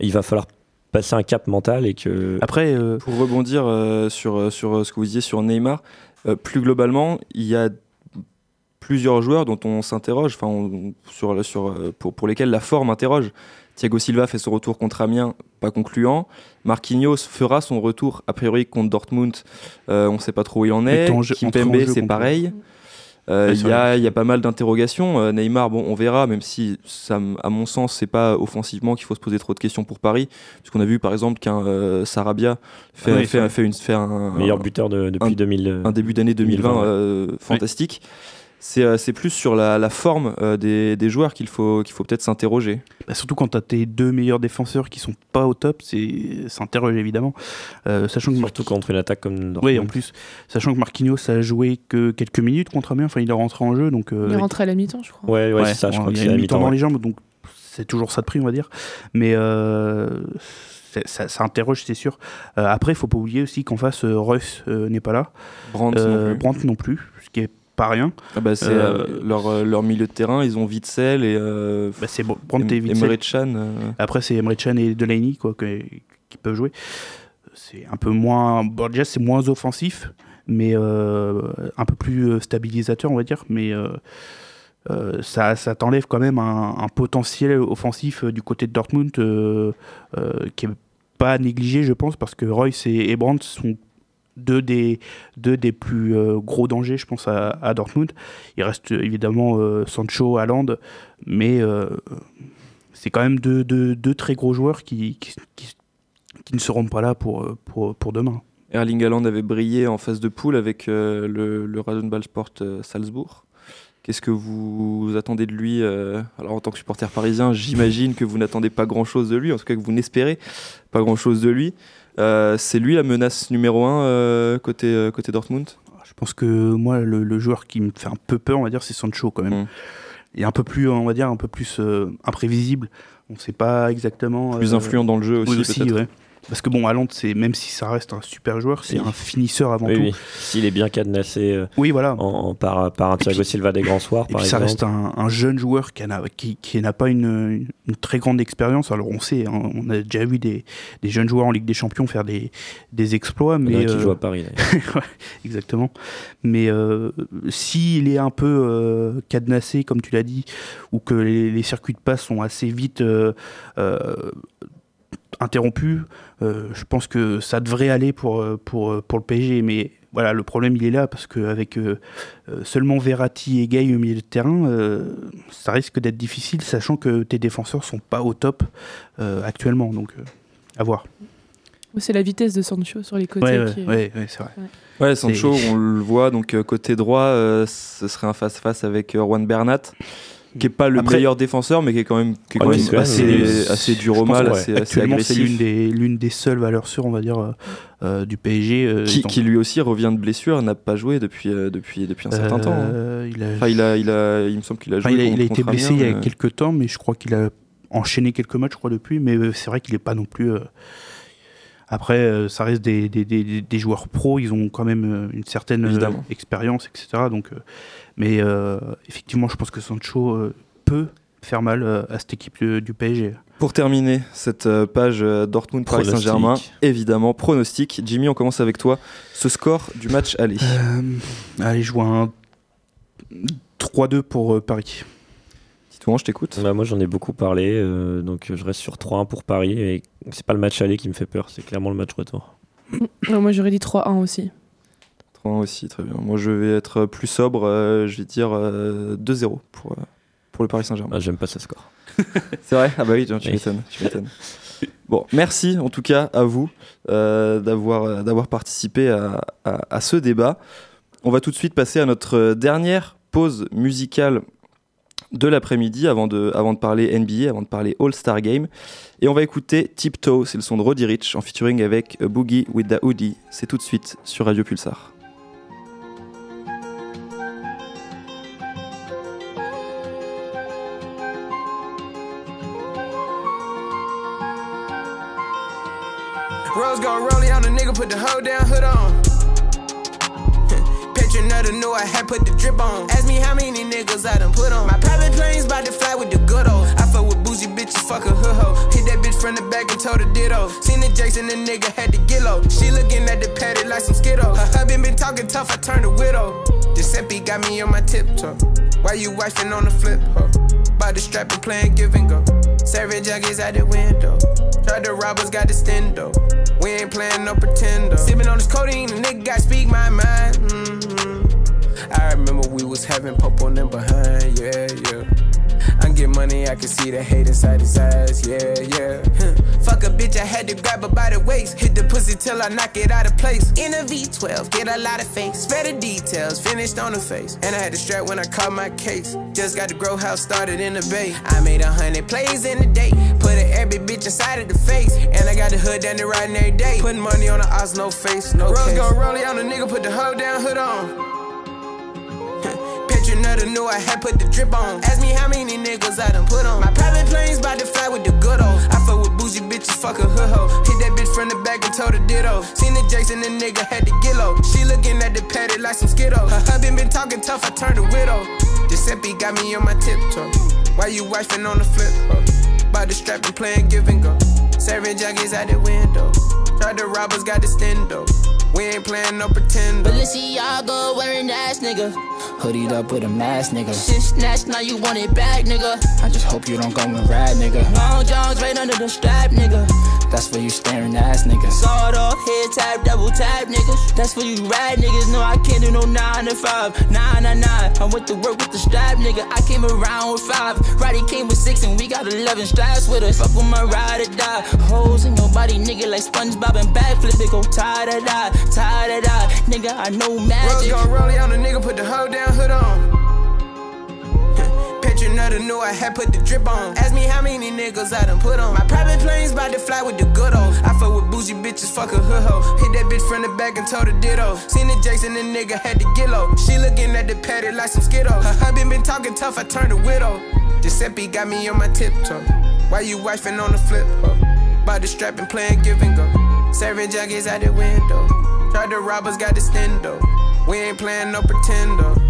il va falloir passer un cap mental et que. après, euh, Pour rebondir euh, sur, sur ce que vous disiez sur Neymar, euh, plus globalement, il y a plusieurs joueurs dont on s'interroge, enfin, on- sur, sur, pour, pour lesquels la forme interroge. Thiago Silva fait son retour contre Amiens, pas concluant. Marquinhos fera son retour, a priori, contre Dortmund. Euh, on ne sait pas trop où il en est. Kimpembe, c'est pareil. Euh, Il y, a, y pas mal d'interrogations. Euh, Neymar, bon, on verra, même si, ça, à mon sens, c'est pas offensivement qu'il faut se poser trop de questions pour Paris. Puisqu'on a vu, par exemple, qu'un euh, Sarabia fait, Ah oui, fait, une, fait un, Meilleur buteur de- depuis un- 2000. un début d'année 2020, 2020, ouais. euh, fantastique. C'est plus sur la, la forme euh, des, des joueurs qu'il faut, qu'il faut peut-être s'interroger. bah, surtout quand t'as tes deux meilleurs défenseurs qui sont pas au top, c'est ça interroge évidemment. Euh, sachant que Surtout contre une attaque comme Dortmund. Oui, en plus, sachant que Marquinhos a joué que quelques minutes contre Amiens, enfin il est rentré en jeu, donc euh, Il est rentré à la mi-temps, je crois. Ouais, ouais, ouais, c'est ça, je crois il à une mi-temps. dans les jambes, donc c'est toujours ça de prix, on va dire. Mais euh, ça, ça interroge, c'est sûr. Euh, après, il faut pas oublier aussi qu'en face, euh, Reus euh, n'est pas là, Brandt Euh, non plus. Brandt non plus, ce qui est pas rien. Ah bah, c'est euh, euh, leur, euh, leur milieu de terrain, ils ont Witzel et euh, Bah, c'est Witzel. Emre Can. euh, Après, c'est Emre Can et Delaney quoi, que- qui peuvent jouer. C'est un peu moins. Bon, déjà, c'est moins offensif, mais un peu plus stabilisateur, on va dire. Mais euh, ça, ça t'enlève quand même un, un potentiel offensif euh, du côté de Dortmund euh, qui est pas à négliger, je pense, parce que Royce et Brandt sont deux des, deux des plus euh, gros dangers, je pense, à, Dortmund. Il reste évidemment euh, Sancho, Haaland, mais euh, c'est quand même deux, deux, très gros joueurs qui, qui, ne seront pas là pour, pour, pour demain. Erling Haaland avait brillé en phase de poule avec le, le Rasenballsport Salzbourg. Qu'est-ce que vous attendez de lui Alors en tant que supporter parisien, j'imagine que vous n'attendez pas grand-chose de lui, en tout cas que vous n'espérez pas grand-chose de lui. Euh, c'est lui la menace numéro un euh, côté, euh, côté Dortmund? Je pense que moi, le, le joueur qui me fait un peu peur, on va dire, c'est Sancho quand même. Mm. Et un peu plus, on va dire, un peu plus imprévisible. On ne sait pas exactement. Plus influent dans le jeu aussi, aussi peut-être. ouais. Parce que bon, Haaland, c'est même si ça reste un super joueur, c'est Oui. un finisseur avant Oui, tout. oui. S'il est bien cadenassé euh, Oui, voilà. en, en- par, par un Thiago Silva des grands soirs, Et par puis ça exemple. reste un, un jeune joueur qui n'a qui, qui n'a pas une, une très grande expérience. Alors on sait, hein, on a déjà vu des, des jeunes joueurs en Ligue des Champions faire des, des exploits, Il y en a mais un qui euh, joue à Paris. d'ailleurs. Ouais, exactement. Mais euh, s'il est un peu euh, cadenassé, comme tu l'as dit, ou que les, les circuits de passe sont assez vite euh, euh, interrompus, euh, je pense que ça devrait aller pour, euh, pour, euh, pour le PSG. Mais voilà, le problème il est là parce qu'avec euh, euh, seulement Verratti et Gay au milieu de terrain, euh, ça risque d'être difficile, sachant que tes défenseurs sont pas au top euh, actuellement. Donc, euh, à voir. C'est la vitesse de Sancho sur les côtés. Ouais, ouais, qui est- ouais, ouais, c'est vrai. Ouais, Sancho, on le voit, donc euh, côté droit, euh, ce serait un face-face avec euh, Juan Bernat, qui est pas le Après- meilleur défenseur, mais qui est quand même, qui est quand assez, dur au mal, assez, assez Actuellement, c'est agressif. l'une des, l'une des seules valeurs sûres, on va dire, euh, euh, du PSG. euh, Qui, étant- qui lui aussi revient de blessure, n'a pas joué depuis, euh, depuis, depuis un certain temps. hein. Il, a, Enfin, il, a, il, a, il me semble qu'il a enfin, joué il a- il a été blessé Amiens, il y a mais- quelques temps, mais je crois qu'il a enchaîné quelques matchs, je crois, depuis. Mais c'est vrai qu'il n'est pas non plus. Après, euh, ça reste des, des, des, des joueurs pros, ils ont quand même euh, une certaine euh, Évidemment. expérience, etc. Donc, euh, mais euh, effectivement, je pense que Sancho euh, peut faire mal euh, à cette équipe du, du PSG. Pour terminer cette page Dortmund Paris. Saint-Germain, évidemment, pronostic. Jimmy, on commence avec toi. Ce score du match aller. Euh, allez, je vois un 3-2 pour Paris. Titouan, je t'écoute. Bah, moi j'en ai beaucoup parlé, euh, donc je reste sur 3-1 pour Paris. Et c'est pas le match aller qui me fait peur, c'est clairement le match retour. Non, moi j'aurais dit 3-1 aussi. 3 aussi, très bien. Moi, je vais être plus sobre. euh, je vais dire euh, 2-0 pour, euh, pour le Paris Saint-Germain. Ah, J'aime pas ce score. C'est vrai? Ah bah oui, tu Oui. m'étonnes. tu m'étonnes. Bon, merci en tout cas à vous euh, d'avoir d'avoir participé à, à- à ce débat. On va tout de suite passer à notre dernière pause musicale de l'après-midi avant de, parler NBA, avant de parler All-Star Game. Et on va écouter Tiptoe, c'est le son de Roddy Rich en featuring avec Boogie with the Hoodie. C'est tout de suite sur Radio Pulsar. Another knew I had put the drip on. Ask me how many niggas I done put on. My private plane's about to fly with the good old. I fuck with bougie bitches, fuck a hood hoe. Hit that bitch from the back and told her ditto. Seen the Jason, the nigga had get low. She looking at the patty like some Skittles. Her husband been talking tough, I turned a widow. Giuseppe got me on my tiptoe. Why you wifing on the flip, huh? By the strap and playing give and go. Serving junkies out the window. Tried to rob us, got the stendo. We ain't playing no pretender. Sipping on this codeine, the nigga got speak my mind. hmm I remember we was having pop on them behind, yeah, yeah. I get money, I can see the hate inside his eyes, yeah, yeah. Fuck a bitch, I had to grab her by the waist. Hit the pussy till I knock it out of place. In a V12, get a lot of face. Spare the details, finished on the face. And I had to strap when I caught my case. Just got the grow house started in the bay. I made a hundred plays in a day. Put a every bitch inside of the face. And I got the hood down the riding every day. Putting money on the odds, no face, no Rose gon' roll it on the nigga, put the hoe down, hood on. Picture another knew I had put the drip on. Ask me how many niggas I done put on. My private plane's about to fly with the good old. I fuck with bougie bitches, fuck a hood hoe. Hit that bitch from the back and told her ditto. Seen the Jason, the nigga had get low. She looking at the patty like some Skittles. Her husband been talking tough, I turned a widow. Giuseppe got me on my tiptoe. Why you wifing on the flip, huh? By the strap and playing give and go. Serving junkies out the window. Tried the robbers, us, got the stendo. We ain't playing no pretender. Balenciaga wearing ass nigga. Hoodied up with a mask nigga. Shit snatched, now you want it back nigga. I just hope you don't go and ride nigga. Long johns right under the strap nigga. That's for you staring ass niggas. Sawed off, head tap, double tap niggas. That's for you rad niggas. No, I can't do no 9 to 5. 9 to 9. I went to work with the strap nigga. I came around with 5. Roddy came with 6 and we got 11 straps with us. Fuck with my ride or die. Hoes in your body, nigga, like SpongeBob and backflip. It go tie to die, tie to die. Nigga, I know magic. Rose gon' roll on the nigga, put the hoe down, hood on. Another knew I had put the drip on. Ask me how many niggas I done put on. My private plane's about to fly with the good old. I fuck with bougie bitches, fuck a hood hoe. Hit that bitch from the back and told her ditto. Seen the Jason, the nigga had get low. She looking at the patty like some Skittles. Her husband been talking tough, I turned a widow. Giuseppe got me on my tiptoe. Why you wifing on the flip? Oh. By the strap and playing give and go. Serving junkies out the window. Tried to rob us, got the stendo. We ain't playing no pretendo.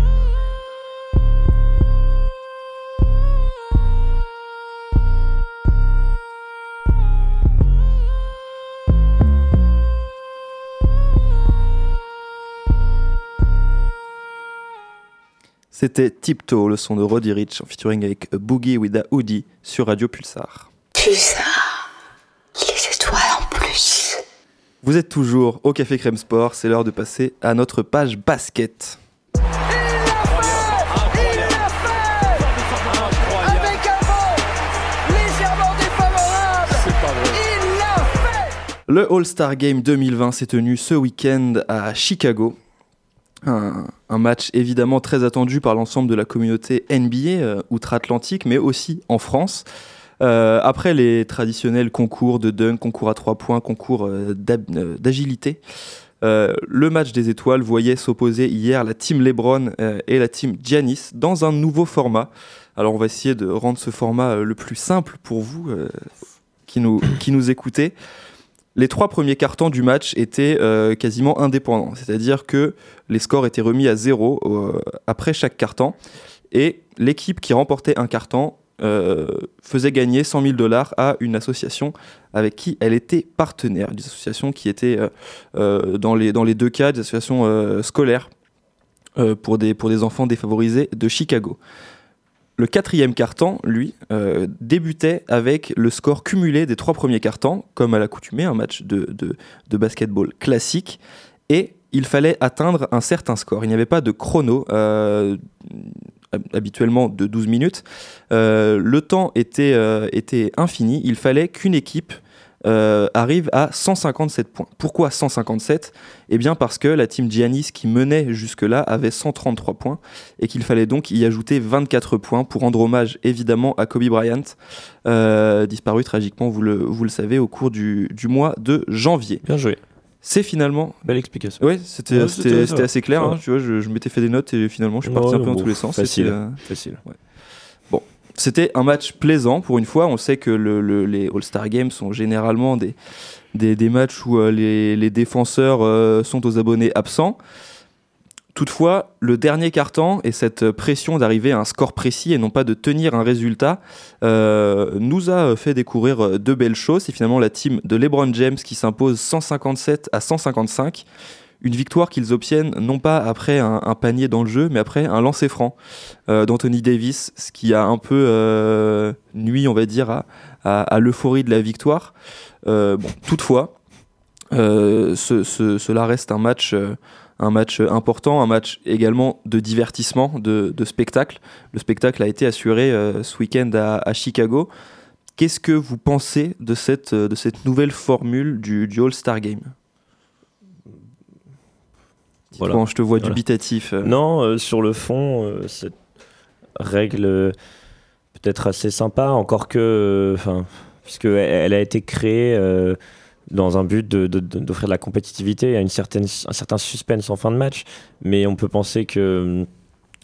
C'était Tiptoe, le son de Roddy Rich en featuring avec Boogie with a Hoodie sur Radio Pulsar. Pulsar, les étoiles en plus. Vous êtes toujours au Café Crème Sport, c'est l'heure de passer à notre page basket. Avec un vent légèrement défavorable, il l'a fait Le All-Star Game 2020 s'est tenu ce week-end à Chicago. Un, un match évidemment très attendu par l'ensemble de la communauté NBA euh, outre-Atlantique, mais aussi en France. Euh, après les traditionnels concours de dunk, concours à trois points, concours euh, d'agilité, le match des étoiles voyait s'opposer hier la team LeBron et la team Giannis dans un nouveau format. Alors on va essayer de rendre ce format le plus simple pour vous qui, nous, qui nous écoutez. Les trois premiers cartons du match étaient euh, quasiment indépendants, c'est-à-dire que les scores étaient remis à zéro euh, après chaque carton. Et l'équipe qui remportait un carton euh, faisait gagner 100 000 dollars à une association avec qui elle était partenaire, des associations qui étaient dans, les, deux cas des associations scolaires pour des enfants défavorisés de Chicago. Le quatrième carton, lui, euh, débutait avec le score cumulé des trois premiers cartons, comme à l'accoutumée, un match de, de, basketball classique, et il fallait atteindre un certain score. Il n'y avait pas de chrono, euh, hab- habituellement de 12 minutes. Euh, le temps était infini. Il fallait qu'une équipe euh, arrive à 157 points. Pourquoi 157 Eh bien parce que la team Giannis qui menait jusque-là avait 133 points et qu'il fallait donc y ajouter 24 points pour rendre hommage évidemment à Kobe Bryant, euh, disparu tragiquement, vous le, vous le savez, au cours du, du mois de janvier. Bien joué. C'est finalement. Belle explication. Oui, c'était Ouais, c'était- assez clair. hein, tu vois, je, je m'étais fait des notes et finalement je suis parti Ouais, un peu dans tous les sens. facile, euh, facile. ouais. C'était un match plaisant pour une fois. On sait que le- le- les All-Star Games sont généralement des, des, matchs où euh, les, défenseurs euh, sont aux abonnés absents. Toutefois, le dernier carton et cette pression d'arriver à un score précis et non pas de tenir un résultat euh, nous a fait découvrir de belles choses. C'est finalement la team de LeBron James qui s'impose 157 à 155. Une victoire qu'ils obtiennent non pas après un, panier dans le jeu, mais après un lancer franc euh, d'Anthony Davis, ce qui a un peu euh, nuit, on va dire, à, l'euphorie de la victoire. Euh, toutefois, ce- ce- cela reste un match, important, un match également de divertissement, de, spectacle. Le spectacle a été assuré ce week-end à, Chicago. Qu'est-ce que vous pensez de cette, de cette nouvelle formule du, du All-Star Game? Voilà. Bon, je te vois Voilà. dubitatif. euh. Non, euh, sur le fond, euh, cette règle peut-être assez sympa, encore que, euh, enfin, puisque elle, a été créée euh, dans un but de- de- de- d'offrir de, la compétitivité, à une certaine, un certain suspense en fin de match, mais on peut penser que, hum,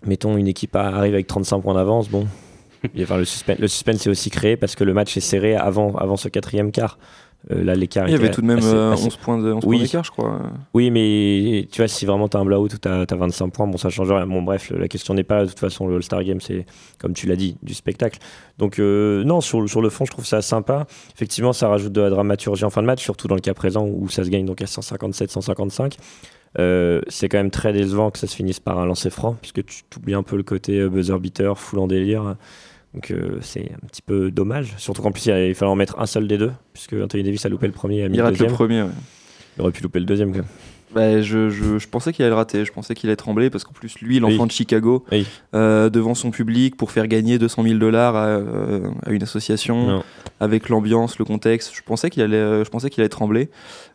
mettons, une équipe arrive avec 35 points d'avance, bon. Enfin, le suspense, le suspense est aussi créé parce que le match est serré avant, avant ce quatrième quart. Euh, là, l'écart Il y avait tout de même assez- euh, assez- 11 points de- 11 Oui. d'écart, je crois. oui, mais tu vois, si vraiment tu as un blowout ou tu as, 25 points, bon, ça change rien. Bon, bref, la question n'est pas, de toute façon, le All-Star Game, c'est, comme tu l'as dit, du spectacle. Donc, euh, non, sur, le- sur le fond, je trouve ça sympa. Effectivement, ça rajoute de la dramaturgie en fin de match, surtout dans le cas présent où ça se gagne donc à 157-155. Euh, c'est quand même très décevant que ça se finisse par un lancer franc, puisque tu t'oublies un peu le côté euh, buzzer beater, full en délire. Donc euh, c'est un petit peu dommage. Surtout qu'en plus, il, fallait en mettre un seul des deux, puisque Anthony Davis a loupé le premier a mis Il rate le premier. ouais. Il aurait pu louper le deuxième quand même. Bah, je, je- je pensais qu'il allait le rater, je pensais qu'il allait trembler parce qu'en plus, lui, l'enfant Oui. de Chicago, Oui. euh, devant son public pour faire gagner 200 000 dollars à, euh, à une association, Non. avec l'ambiance, le contexte, je pensais qu'il allait, je pensais qu'il allait trembler.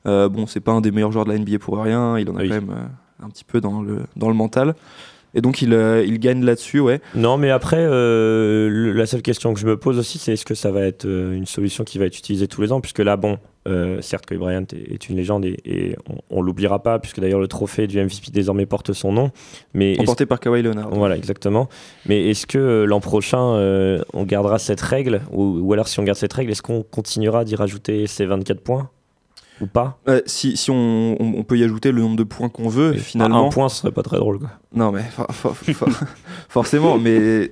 Euh, bon, c'est pas un des meilleurs joueurs de la NBA pour rien, il en a Oui. quand même un petit peu dans le, dans le mental. Et donc, il, euh, il gagne là-dessus, ouais. Non, mais après, euh, le- la seule question que je me pose aussi, c'est est-ce que ça va être euh, une solution qui va être utilisée tous les ans? Puisque là, bon, certes, Kobe Bryant est, est une légende et, et on, on l'oubliera pas, puisque d'ailleurs le trophée du MVP désormais porte son nom. Mais Emporté par Kawhi Leonard. Voilà, exactement. Mais est-ce que l'an prochain, on gardera cette règle? Ou, ou alors, si on garde cette règle, est-ce qu'on continuera d'y rajouter ces 24 points? Ou pas Euh, si si on, on- on peut y ajouter le nombre de points qu'on veut, finalement. Un point, ce serait pas très drôle. Quoi. Non, mais for- for- for- forcément, mais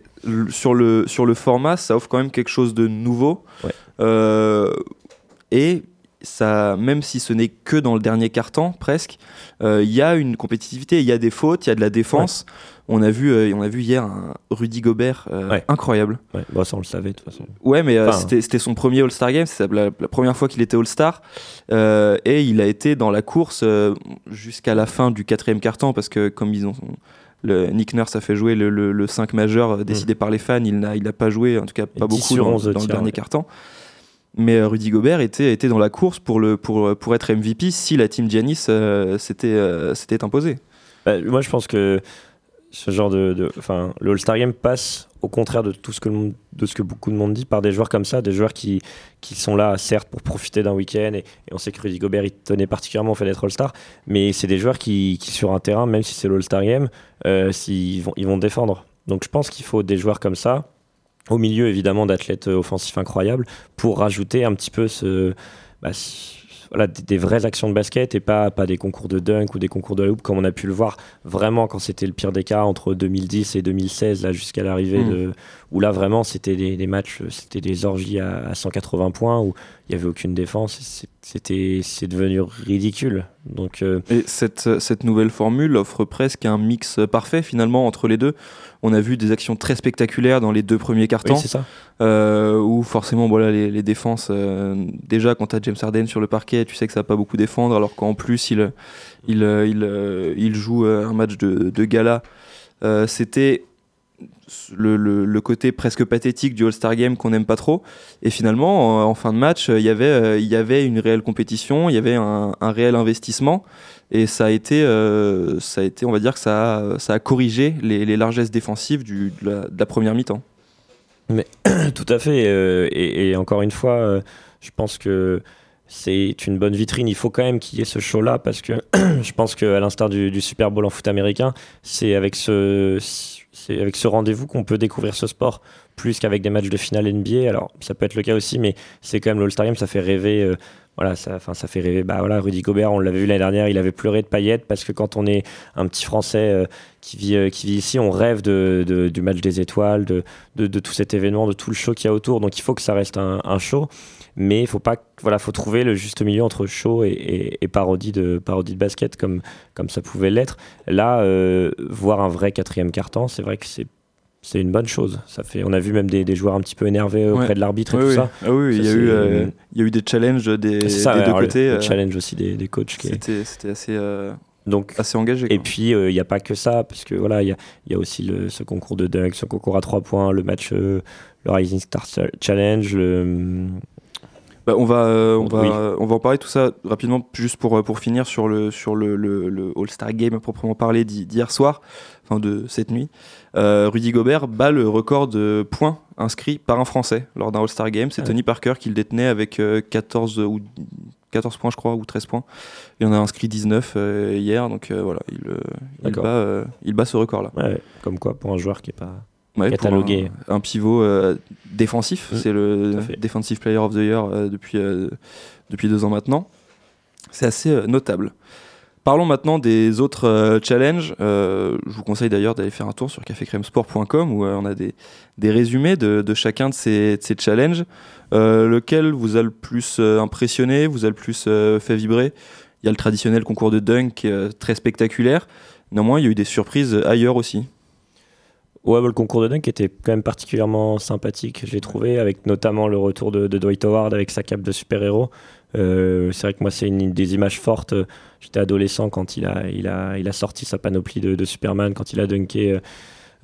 sur le, sur le format, ça offre quand même quelque chose de nouveau. Ouais. Euh, et ça, même si ce n'est que dans le dernier quart-temps, presque, euh, il y a une compétitivité, il y a des fautes, il y a de la défense. On, a vu, euh, on a vu hier un Rudy Gobert euh, Ouais. incroyable. Ouais, ça, on le savait de toute façon. Ouais, mais euh, Enfin, c'était son premier All-Star Game, c'est la, la première fois qu'il était All-Star. Euh, et il a été dans la course euh, jusqu'à la fin du quatrième quart-temps, parce que comme ils ont. Le, Nick Nurse a fait jouer le, le- le 5 majeur euh, décidé par les fans, il n'a il pas joué, en tout cas pas 10 beaucoup sur dans, 11 de dans le dernier ouais. Mais euh, Rudy Gobert était, dans la course pour, être MVP si la team Giannis euh, s'était euh, s'était imposée. Bah, moi, je pense que ce genre de, enfin, le All-Star Game passe au contraire de tout ce que beaucoup de monde dit par des joueurs comme ça, des joueurs qui, sont là certes pour profiter d'un week-end et, on sait que Rudy Gobert il tenait particulièrement au fait d'être All-Star, mais c'est des joueurs qui, sur un terrain, même si c'est le All-Star Game, ils vont défendre. Donc je pense qu'il faut des joueurs comme ça, au milieu évidemment d'athlètes offensifs incroyables, pour rajouter un petit peu ce, bah, voilà, des, des vraies actions de basket et pas, pas des concours de dunk ou des concours de hoop comme on a pu le voir vraiment quand c'était le pire des cas entre 2010 et 2016 là jusqu'à l'arrivée Mm. de où là vraiment c'était des, des matchs c'était des orgies à, à 180 points où il y avait aucune défense c'était c'est devenu ridicule donc euh, Et cette, cette nouvelle formule offre presque un mix parfait finalement entre les deux. On a vu des actions très spectaculaires dans les deux premiers cartons. oui c'est ça euh, où forcément voilà, les, les défenses, euh, déjà quand tu as James Harden sur le parquet, tu sais que ça va pas beaucoup défendre, alors qu'en plus il, il, euh, il, il joue un match de, de gala. Euh, C'était le, le- le côté presque pathétique du All-Star Game qu'on n'aime pas trop. Et finalement, en, en fin de match, il y avait, il y avait une réelle compétition, il y avait un, un réel investissement. Et ça a été, euh, ça a été, on va dire que ça a, corrigé les, largesses défensives de, la, première mi-temps. Tout à fait. euh, et, encore une fois, euh, je pense que c'est une bonne vitrine. Il faut quand même qu'il y ait ce show-là parce que je pense qu'à l'instar du, Super Bowl en foot américain, c'est avec ce, rendez-vous qu'on peut découvrir ce sport plus qu'avec des matchs de finale NBA. Alors, ça peut être le cas aussi, mais c'est quand même l'All-Star Game, ça fait rêver. Voilà, ça, ça fait rêver. Bah voilà, Rudy Gobert, on l'avait vu l'année dernière, il avait pleuré de paillettes parce que quand on est un petit Français euh, qui vit, euh, qui vit ici, on rêve de, du match des étoiles, de, de, tout cet événement, de tout le show qu'il y a autour. Donc il faut que ça reste un, un show, mais il faut pas, voilà, faut trouver le juste milieu entre show et, et- parodie de parodie de basket comme comme ça pouvait l'être. Là, euh, voir un vrai quatrième quart-temps, c'est vrai que c'est c'est une bonne chose. Ça fait, on a vu même des, des joueurs un petit peu énervés auprès Ouais. de l'arbitre et Oui, tout oui. ça. Ah oui, il y, eu, euh, y a eu des challenges des, ça, des deux le- côtés. le euh, challenge aussi des, des coachs qui est- C'était c'était assez, euh, donc assez engagé. Et puis, il n'y a pas que ça, parce que voilà, il y a, y a aussi le, ce concours de dunk, ce concours à 3 points, le match, euh, le Rising Star Challenge, le. Bah, on, va, euh, on, va, Oui. on va en parler tout ça rapidement, juste pour, euh, pour finir sur le, sur le, le, le All-Star Game à proprement parler d'hi- d'hier soir, enfin de cette nuit. Euh, Rudy Gobert bat le record de points inscrits par un Français lors d'un All-Star Game. C'est Ah Tony Parker qui le détenait avec euh, 14, ou 14 points, je crois, ou 13 points. Il en a inscrit 19 euh, hier, donc euh, voilà, il, euh, bat, euh, il bat ce record-là. Ouais, comme quoi, pour un joueur qui n'est pas. Ouais, catalogué. Un, un pivot euh, défensif, Mm, c'est le. Defensive Player of the Year euh, depuis, euh, depuis deux ans maintenant. C'est assez euh, notable. Parlons maintenant des autres euh, challenges. Euh, je vous conseille d'ailleurs d'aller faire un tour sur cafécrèmesport.com où euh, on a des, des résumés de, chacun de ces, de ces challenges. Lequel vous a le plus impressionné, vous a le plus fait vibrer? Il y a le traditionnel concours de dunk très spectaculaire. Néanmoins, il y a eu des surprises ailleurs aussi. Ouais, bah, le concours de dunk était quand même particulièrement sympathique, j'ai trouvé, avec notamment le retour de, de Dwight Howard avec sa cape de super-héros. Euh, c'est vrai que moi, c'est une des images fortes. J'étais adolescent quand il a, il, a, il a sorti sa panoplie de, de Superman, quand il a dunké. euh,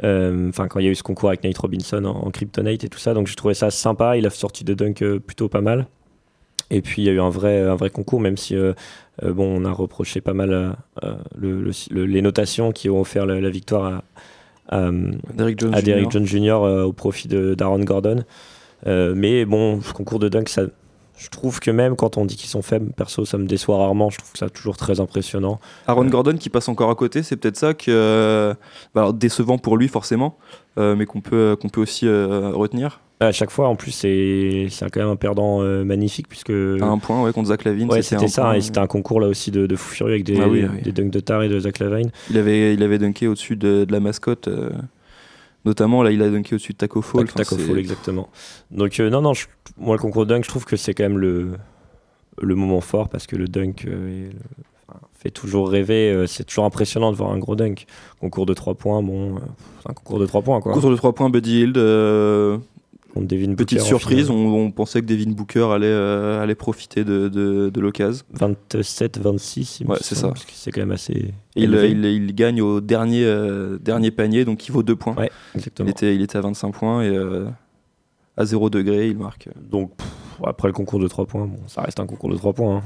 euh, Enfin, quand il y a eu ce concours avec Nate Robinson en, en Kryptonite et tout ça, donc j'ai trouvé ça sympa. Il a sorti de dunk euh, plutôt pas mal. Et puis il y a eu un vrai, un vrai concours, même si euh, euh, bon, on a reproché pas mal euh, euh, le- le- le- les notations qui ont offert la, la victoire à, à, Derrick Jones Jones Jr. euh, au profit d'Aaron Gordon. Euh, mais bon, ce concours de dunk, ça, je trouve que même quand on dit qu'ils sont faibles, perso, ça me déçoit rarement. Je trouve que ça toujours très impressionnant. Aaron Gordon qui passe encore à côté, c'est peut-être ça que. euh, bah alors, décevant pour lui, forcément, euh, mais qu'on peut, qu'on peut aussi euh, retenir. À chaque fois, en plus, c'est quand même un perdant euh, magnifique puisque. À un point, ouais, contre Zach Lavine. Ouais, c'était ça. point, et c'était un concours là aussi de, de fou furieux avec des, Ah oui, ah oui. des dunks de taré de Zach Lavine. Il avait, il avait dunké au-dessus de, de la mascotte. Notamment, là, il a dunké au-dessus de Taco Fall. Tac- Taco Fall, exactement. Donc, euh, non, non, je- moi, le concours de dunk, je trouve que c'est quand même le, le moment fort parce que le dunk euh, est le- enfin, fait toujours rêver. euh, c'est toujours impressionnant de voir un gros dunk. Concours de 3 points, bon, un concours de 3 points, quoi. Contre le 3 points, Buddy Hield. Contre Devin petite Booker, surprise, on, on pensait que Devin Booker allait, euh, allait profiter de, de, de l'occasion. 27-26, il me Ouais, c'est ça. parce que c'est quand même assez. Il, élevé. il, il gagne au dernier, euh, dernier panier, donc il vaut 2 points. Ouais, exactement. Il était, il était à 25 points et euh, à 0 degré, il marque. Donc, pff, après le concours de 3 points, bon, ça reste un concours de 3 points. hein.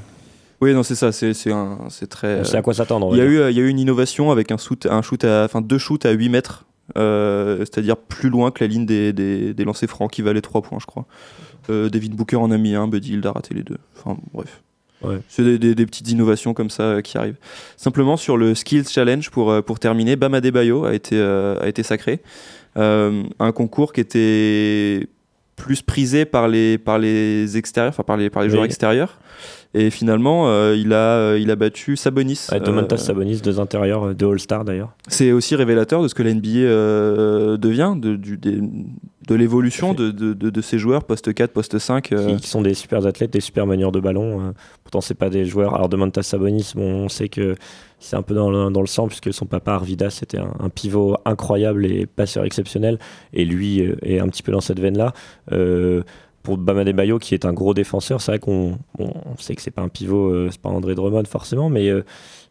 Oui, non, c'est ça, c'est c'est c'est très. Sait à quoi s'attendre. Il y, a eu, il y a eu une innovation avec un shoot, un shoot à, enfin deux shoots à 8 mètres, euh, c'est-à-dire plus loin que la ligne des, des, des lancers francs qui valaient 3 points, je crois. Euh, David Booker en a mis un, Buddy Hield a raté les deux. Enfin, bref. Ouais. C'est des, des- des petites innovations comme ça euh, qui arrivent. Simplement sur le Skills Challenge, pour, euh, pour terminer, Bam Adebayo a été, euh, a été sacré. Un concours qui était plus prisé par les, par les extérieurs, enfin par les, par les Oui. joueurs extérieurs. Et finalement, euh, il, a, euh, il a battu Sabonis. Ouais, Domantas Euh, Sabonis, deux intérieurs, deux All-Stars d'ailleurs. c'est aussi révélateur de ce que la NBA devient, de, du- des- de l'évolution de, de, de- ces joueurs poste 4, poste 5. euh, qui, qui sont des super athlètes, des super manieurs de ballon. pourtant, c'est pas des joueurs. Alors, Domantas Sabonis, bon, on sait que c'est un peu dans le, dans le sang, puisque son papa Arvidas c'était un, un pivot incroyable et passeur exceptionnel. Et lui est un petit peu dans cette veine-là. Euh, pour Bama Bayo, qui est un gros défenseur, c'est vrai qu'on bon, on sait que c'est pas un pivot, euh, c'est pas André Drummond forcément, mais, euh,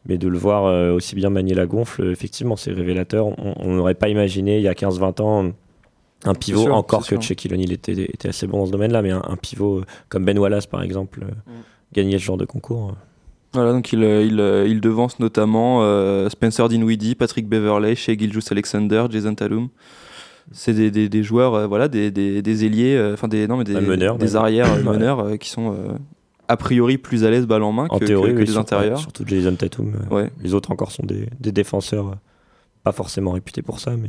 mais de le voir euh, aussi bien manier la gonfle, euh, effectivement, c'est révélateur. On n'aurait pas imaginé il y a 15-20 ans un pivot, sûr, encore que. Shaquille O'Neal était, était assez bon dans ce domaine-là, mais un, un pivot comme Ben Wallace, par exemple, Mm. gagner ce genre de concours. Voilà, donc il, il, il devance notamment Spencer Dinwiddie, Patrick Beverley, Shea Gilgeous Alexander, Jason Tatum. C'est des, des, des joueurs, euh, voilà, des, des, des ailiers, euh, enfin des, non, mais des, meneur, arrières euh, meneurs qui sont a priori plus à l'aise balle en main En que, théorie, que- que oui, sur- intérieurs. surtout Jason Tatum. Ouais. Les autres encore sont des, des défenseurs, pas forcément réputés pour ça, mais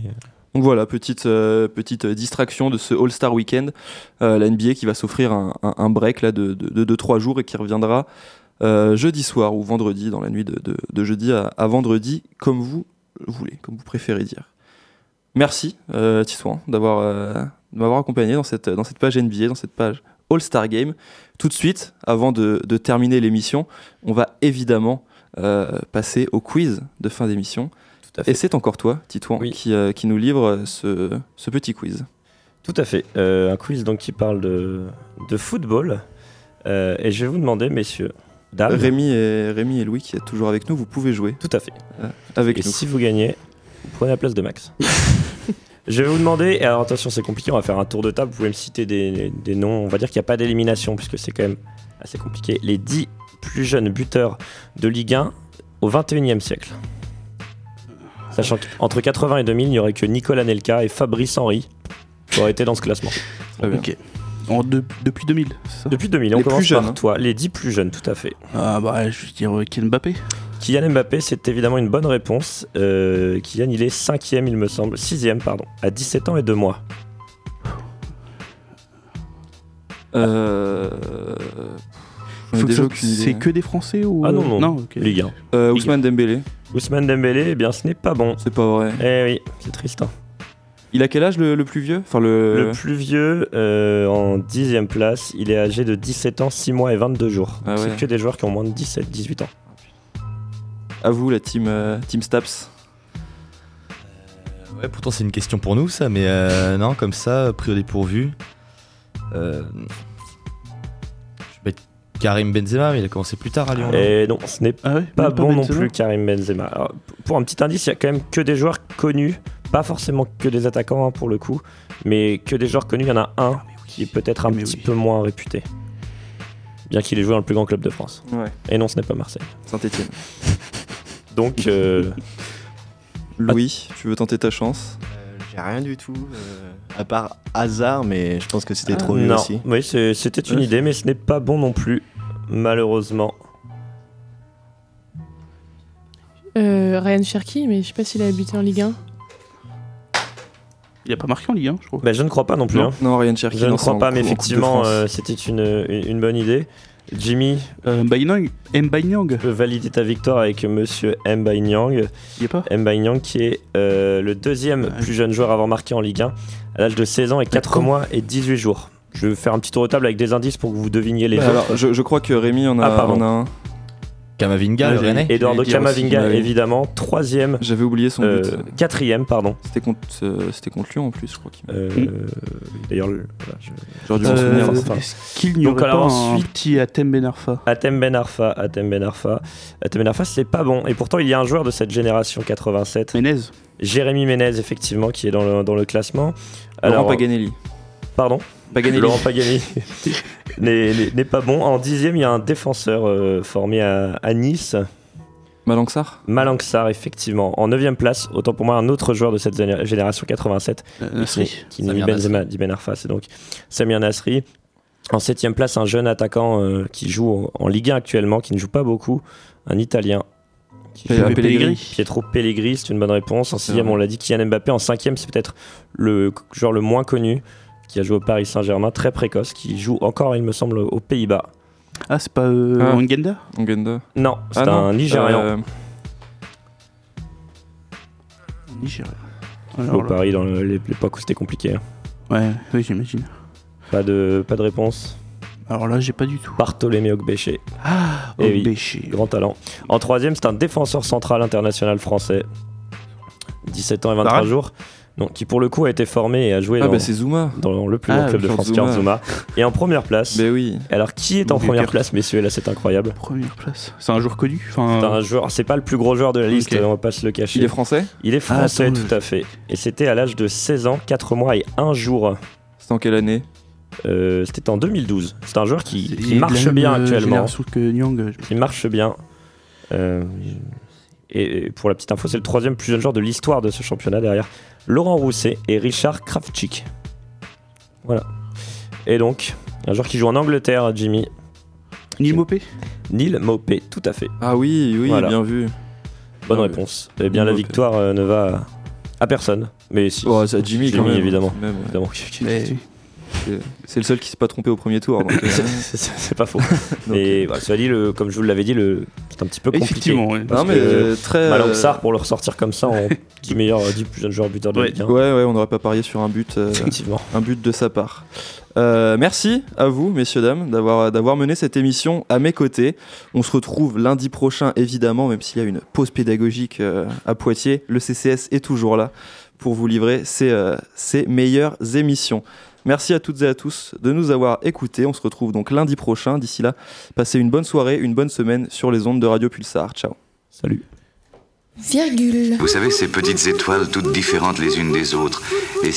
Donc voilà, petite, euh, petite distraction de ce All-Star Weekend. Euh, la NBA qui va s'offrir un, un- un break là, de 2-3 jours et qui reviendra euh, jeudi soir ou vendredi, dans la nuit de, de- de jeudi à, à vendredi, comme vous voulez, comme vous préférez dire. Merci euh, Titouan d'avoir euh, de m'avoir accompagné dans cette, dans cette page NBA, dans cette page All-Star Game. Tout de suite, avant de, de terminer l'émission, on va évidemment euh, passer au quiz de fin d'émission. tout à fait. Et c'est encore toi, Titouan, Oui. qui, euh, qui nous livre ce, ce petit quiz. Tout à fait. Euh, un quiz donc qui parle de, de football. Euh, et je vais vous demander, messieurs, dames, Rémi et, Rémi et Louis qui êtes toujours avec nous, vous pouvez jouer tout à fait. euh, avec et nous. si vous gagnez, prenez la place de Max. je vais vous demander, et alors attention, c'est compliqué, on va faire un tour de table. Vous pouvez me citer des, des noms. On va dire qu'il n'y a pas d'élimination, puisque c'est quand même assez compliqué. Les 10 plus jeunes buteurs de Ligue 1 au 21e siècle. Sachant qu'entre 80 et 2000, il n'y aurait que Nicolas Nelka et Fabrice Henry qui auraient été dans ce classement. Ok. En de- depuis 2000, c'est ça? Depuis 2000, on Les commence plus jeunes, par hein. toi. Les 10 plus jeunes, tout à fait. Ah bah je vais dire euh, Kylian Mbappé. Kylian Mbappé, c'est évidemment une bonne réponse. Euh, Kylian, il est cinquième, il me semble. Sixième, pardon. À 17 ans et 2 mois. Euh... ai Faut que ça-. C'est des Français ou Ah non, non. ok. Ligue 1. Euh, Ousmane Dembélé, Ousmane Dembélé, eh bien, ce n'est pas bon. c'est pas vrai. Eh oui, c'est triste. hein. Il a quel âge le, le plus vieux? Enfin le. Le plus vieux, euh, en dixième place, il est âgé de 17 ans, 6 mois et 22 jours. Ah ouais. C'est que des joueurs qui ont moins de 17, 18 ans. À vous la team, euh, team Staps. Ouais, pourtant c'est une question pour nous ça, mais euh, non, comme ça, pris au dépourvu. Euh, je vais mettre Karim Benzema, mais il a commencé plus tard à Lyon. non Et non, ce n'est Ah ouais pas bon non plus Karim Benzema. Alors, pour un petit indice, il y a quand même que des joueurs connus, pas forcément que des attaquants hein, pour le coup, mais que des joueurs connus. Il y en a un qui est peut-être un Mais petit oui. peu moins réputé, bien qu'il ait joué dans le plus grand club de France. Ouais. Et non, ce n'est pas Marseille. Saint-Etienne. Donc, euh, Louis, tu veux tenter ta chance? Euh, J'ai rien du tout, euh, à part hasard, mais je pense que c'était trop vieux non, aussi. oui, c'est- c'était une idée, mais ce n'est pas bon non plus, malheureusement. Euh, Ryan Cherky, mais je sais pas s'il a habité en Ligue 1. Il a pas marqué en Ligue 1, je crois. Ben, je ne crois pas non plus. Non, hein. non, Ryan Cherky. Je ne crois pas, mais effectivement, euh, c'était une bonne idée. Jimmy, Euh, Mbainang, Mbainang, peut valider ta victoire avec monsieur Mbaye Nyang. il a pas qui est euh, le deuxième Ouais. plus jeune joueur à avoir marqué en Ligue 1 à l'âge de 16 ans et 4 D'accord. mois et 18 jours. Je vais faire un petit tour de table avec des indices pour que vous deviniez les Bah, alors, je, je crois que Rémi en a, Ah, en a un. Kamavinga, le Rennais. Eduardo aussi, bah oui. évidemment, troisième, J'avais oublié son euh, but. quatrième, pardon. C'était contre, euh, c'était contre Lyon en plus, je crois. qu'il- Euh. D'ailleurs, J'aurais dû m'en Euh, souvenir. enfin. Est-ce qu'il n'y aurait alors, pas ensuite- un petit Atem Ben Arfa Atem Ben Arfa, Atem Ben Arfa, Atem Ben Arfa, c'est pas bon. Et pourtant, il y a un joueur de cette génération 87, Menez Jérémy Ménez, effectivement, qui est dans le, dans le classement. Laurent Alors, Paganelli. Pardon? Paganelli. Laurent Pagani n'est pas bon. En dixième, il y a un défenseur euh, formé à, à Nice, Malanxar Malanxar, effectivement. En neuvième place, autant pour moi, un autre joueur de cette géné- génération 87, euh, qui, Nasri. qui n'est ni Benzema, ni Ben Arfa, c'est donc Samir Nasri. En septième place, un jeune attaquant euh, qui joue en, Ligue 1 actuellement, qui ne joue pas beaucoup, un Italien. Qui Pe- joue- Pellegrini. Pietro Pellegrini, c'est une bonne réponse. En sixième, on l'a dit, Kylian Mbappé. En cinquième, c'est peut-être le joueur le moins connu, qui a joué au Paris Saint-Germain, très précoce, qui joue encore, il me semble, aux Pays-Bas. Ah, c'est pas euh, Ah. Ongenda. Non, c'est Ah non, un Nigérian. euh, Nigeria. au Paris dans l'époque où c'était compliqué. hein. Ouais, oui, j'imagine. Pas de, pas de réponse. Alors là, j'ai pas du tout. Bartholomé Ogbéché, Ah, Eh oui. Obéché. grand talent. En troisième, c'est un défenseur central international français. 17 ans et 23 Varane jours. Donc, qui pour le coup a été formé et a joué Ah, dans, bah c'est Zuma. dans le plus Ah, grand club de France, Zouma. Kurt Zouma. Et en première place. Ben oui. Alors, qui est en première Kurt. place, messieurs Là, c'est incroyable. Première place. C'est un joueur connu enfin, C'est un joueur, c'est pas le plus gros joueur de la liste, on va pas se le cacher. Il est français? Il est français, Ah, attends, tout à fait. Et c'était à l'âge de 16 ans, 4 mois et 1 jour. C'était en quelle année? Euh, c'était en 2012. C'est un joueur qui, il de marche bien euh, actuellement. génération que Nyang. euh, Qui marche bien. Euh, et et pour la petite info, c'est le troisième plus jeune joueur de l'histoire de ce championnat derrière Laurent Rousset et Richard Kravchik. Voilà. Et donc, un joueur qui joue en Angleterre, Jimmy. Neil Mopé Neil Maupay, tout à fait. Ah oui, oui, Voilà. bien vu. Bonne Ah réponse. Eh bien, la victoire euh, ne va à personne. Mais si. Oh, c'est à Jimmy, quand Jimmy, même. évidemment. Même, ouais. évidemment. Mais- C'est- le seul qui s'est pas trompé au premier tour. euh, C'est- pas faux. Et voilà, cela dit, le, comme je vous l'avais dit, c'est un petit peu compliqué. Effectivement, ouais. Parce non, mais que euh, très. Malang pour le ressortir comme ça en 10 meilleurs, 10 plus jeunes joueurs buteurs de Ouais. Ligue 1. Ouais, ouais, on n'aurait pas parié sur un but, euh, Effectivement. un but de sa part. Euh, merci à vous, messieurs, dames, d'avoir, d'avoir mené cette émission à mes côtés. On se retrouve lundi prochain, évidemment, même s'il y a une pause pédagogique euh, à Poitiers. Le CCS est toujours là pour vous livrer ses, euh, ses meilleures émissions. Merci à toutes et à tous de nous avoir écoutés. On se retrouve donc lundi prochain. D'ici là, passez une bonne soirée, une bonne semaine sur les ondes de Radio Pulsar. Ciao. Salut. Virgule. Vous savez, ces petites étoiles toutes différentes les unes des autres, et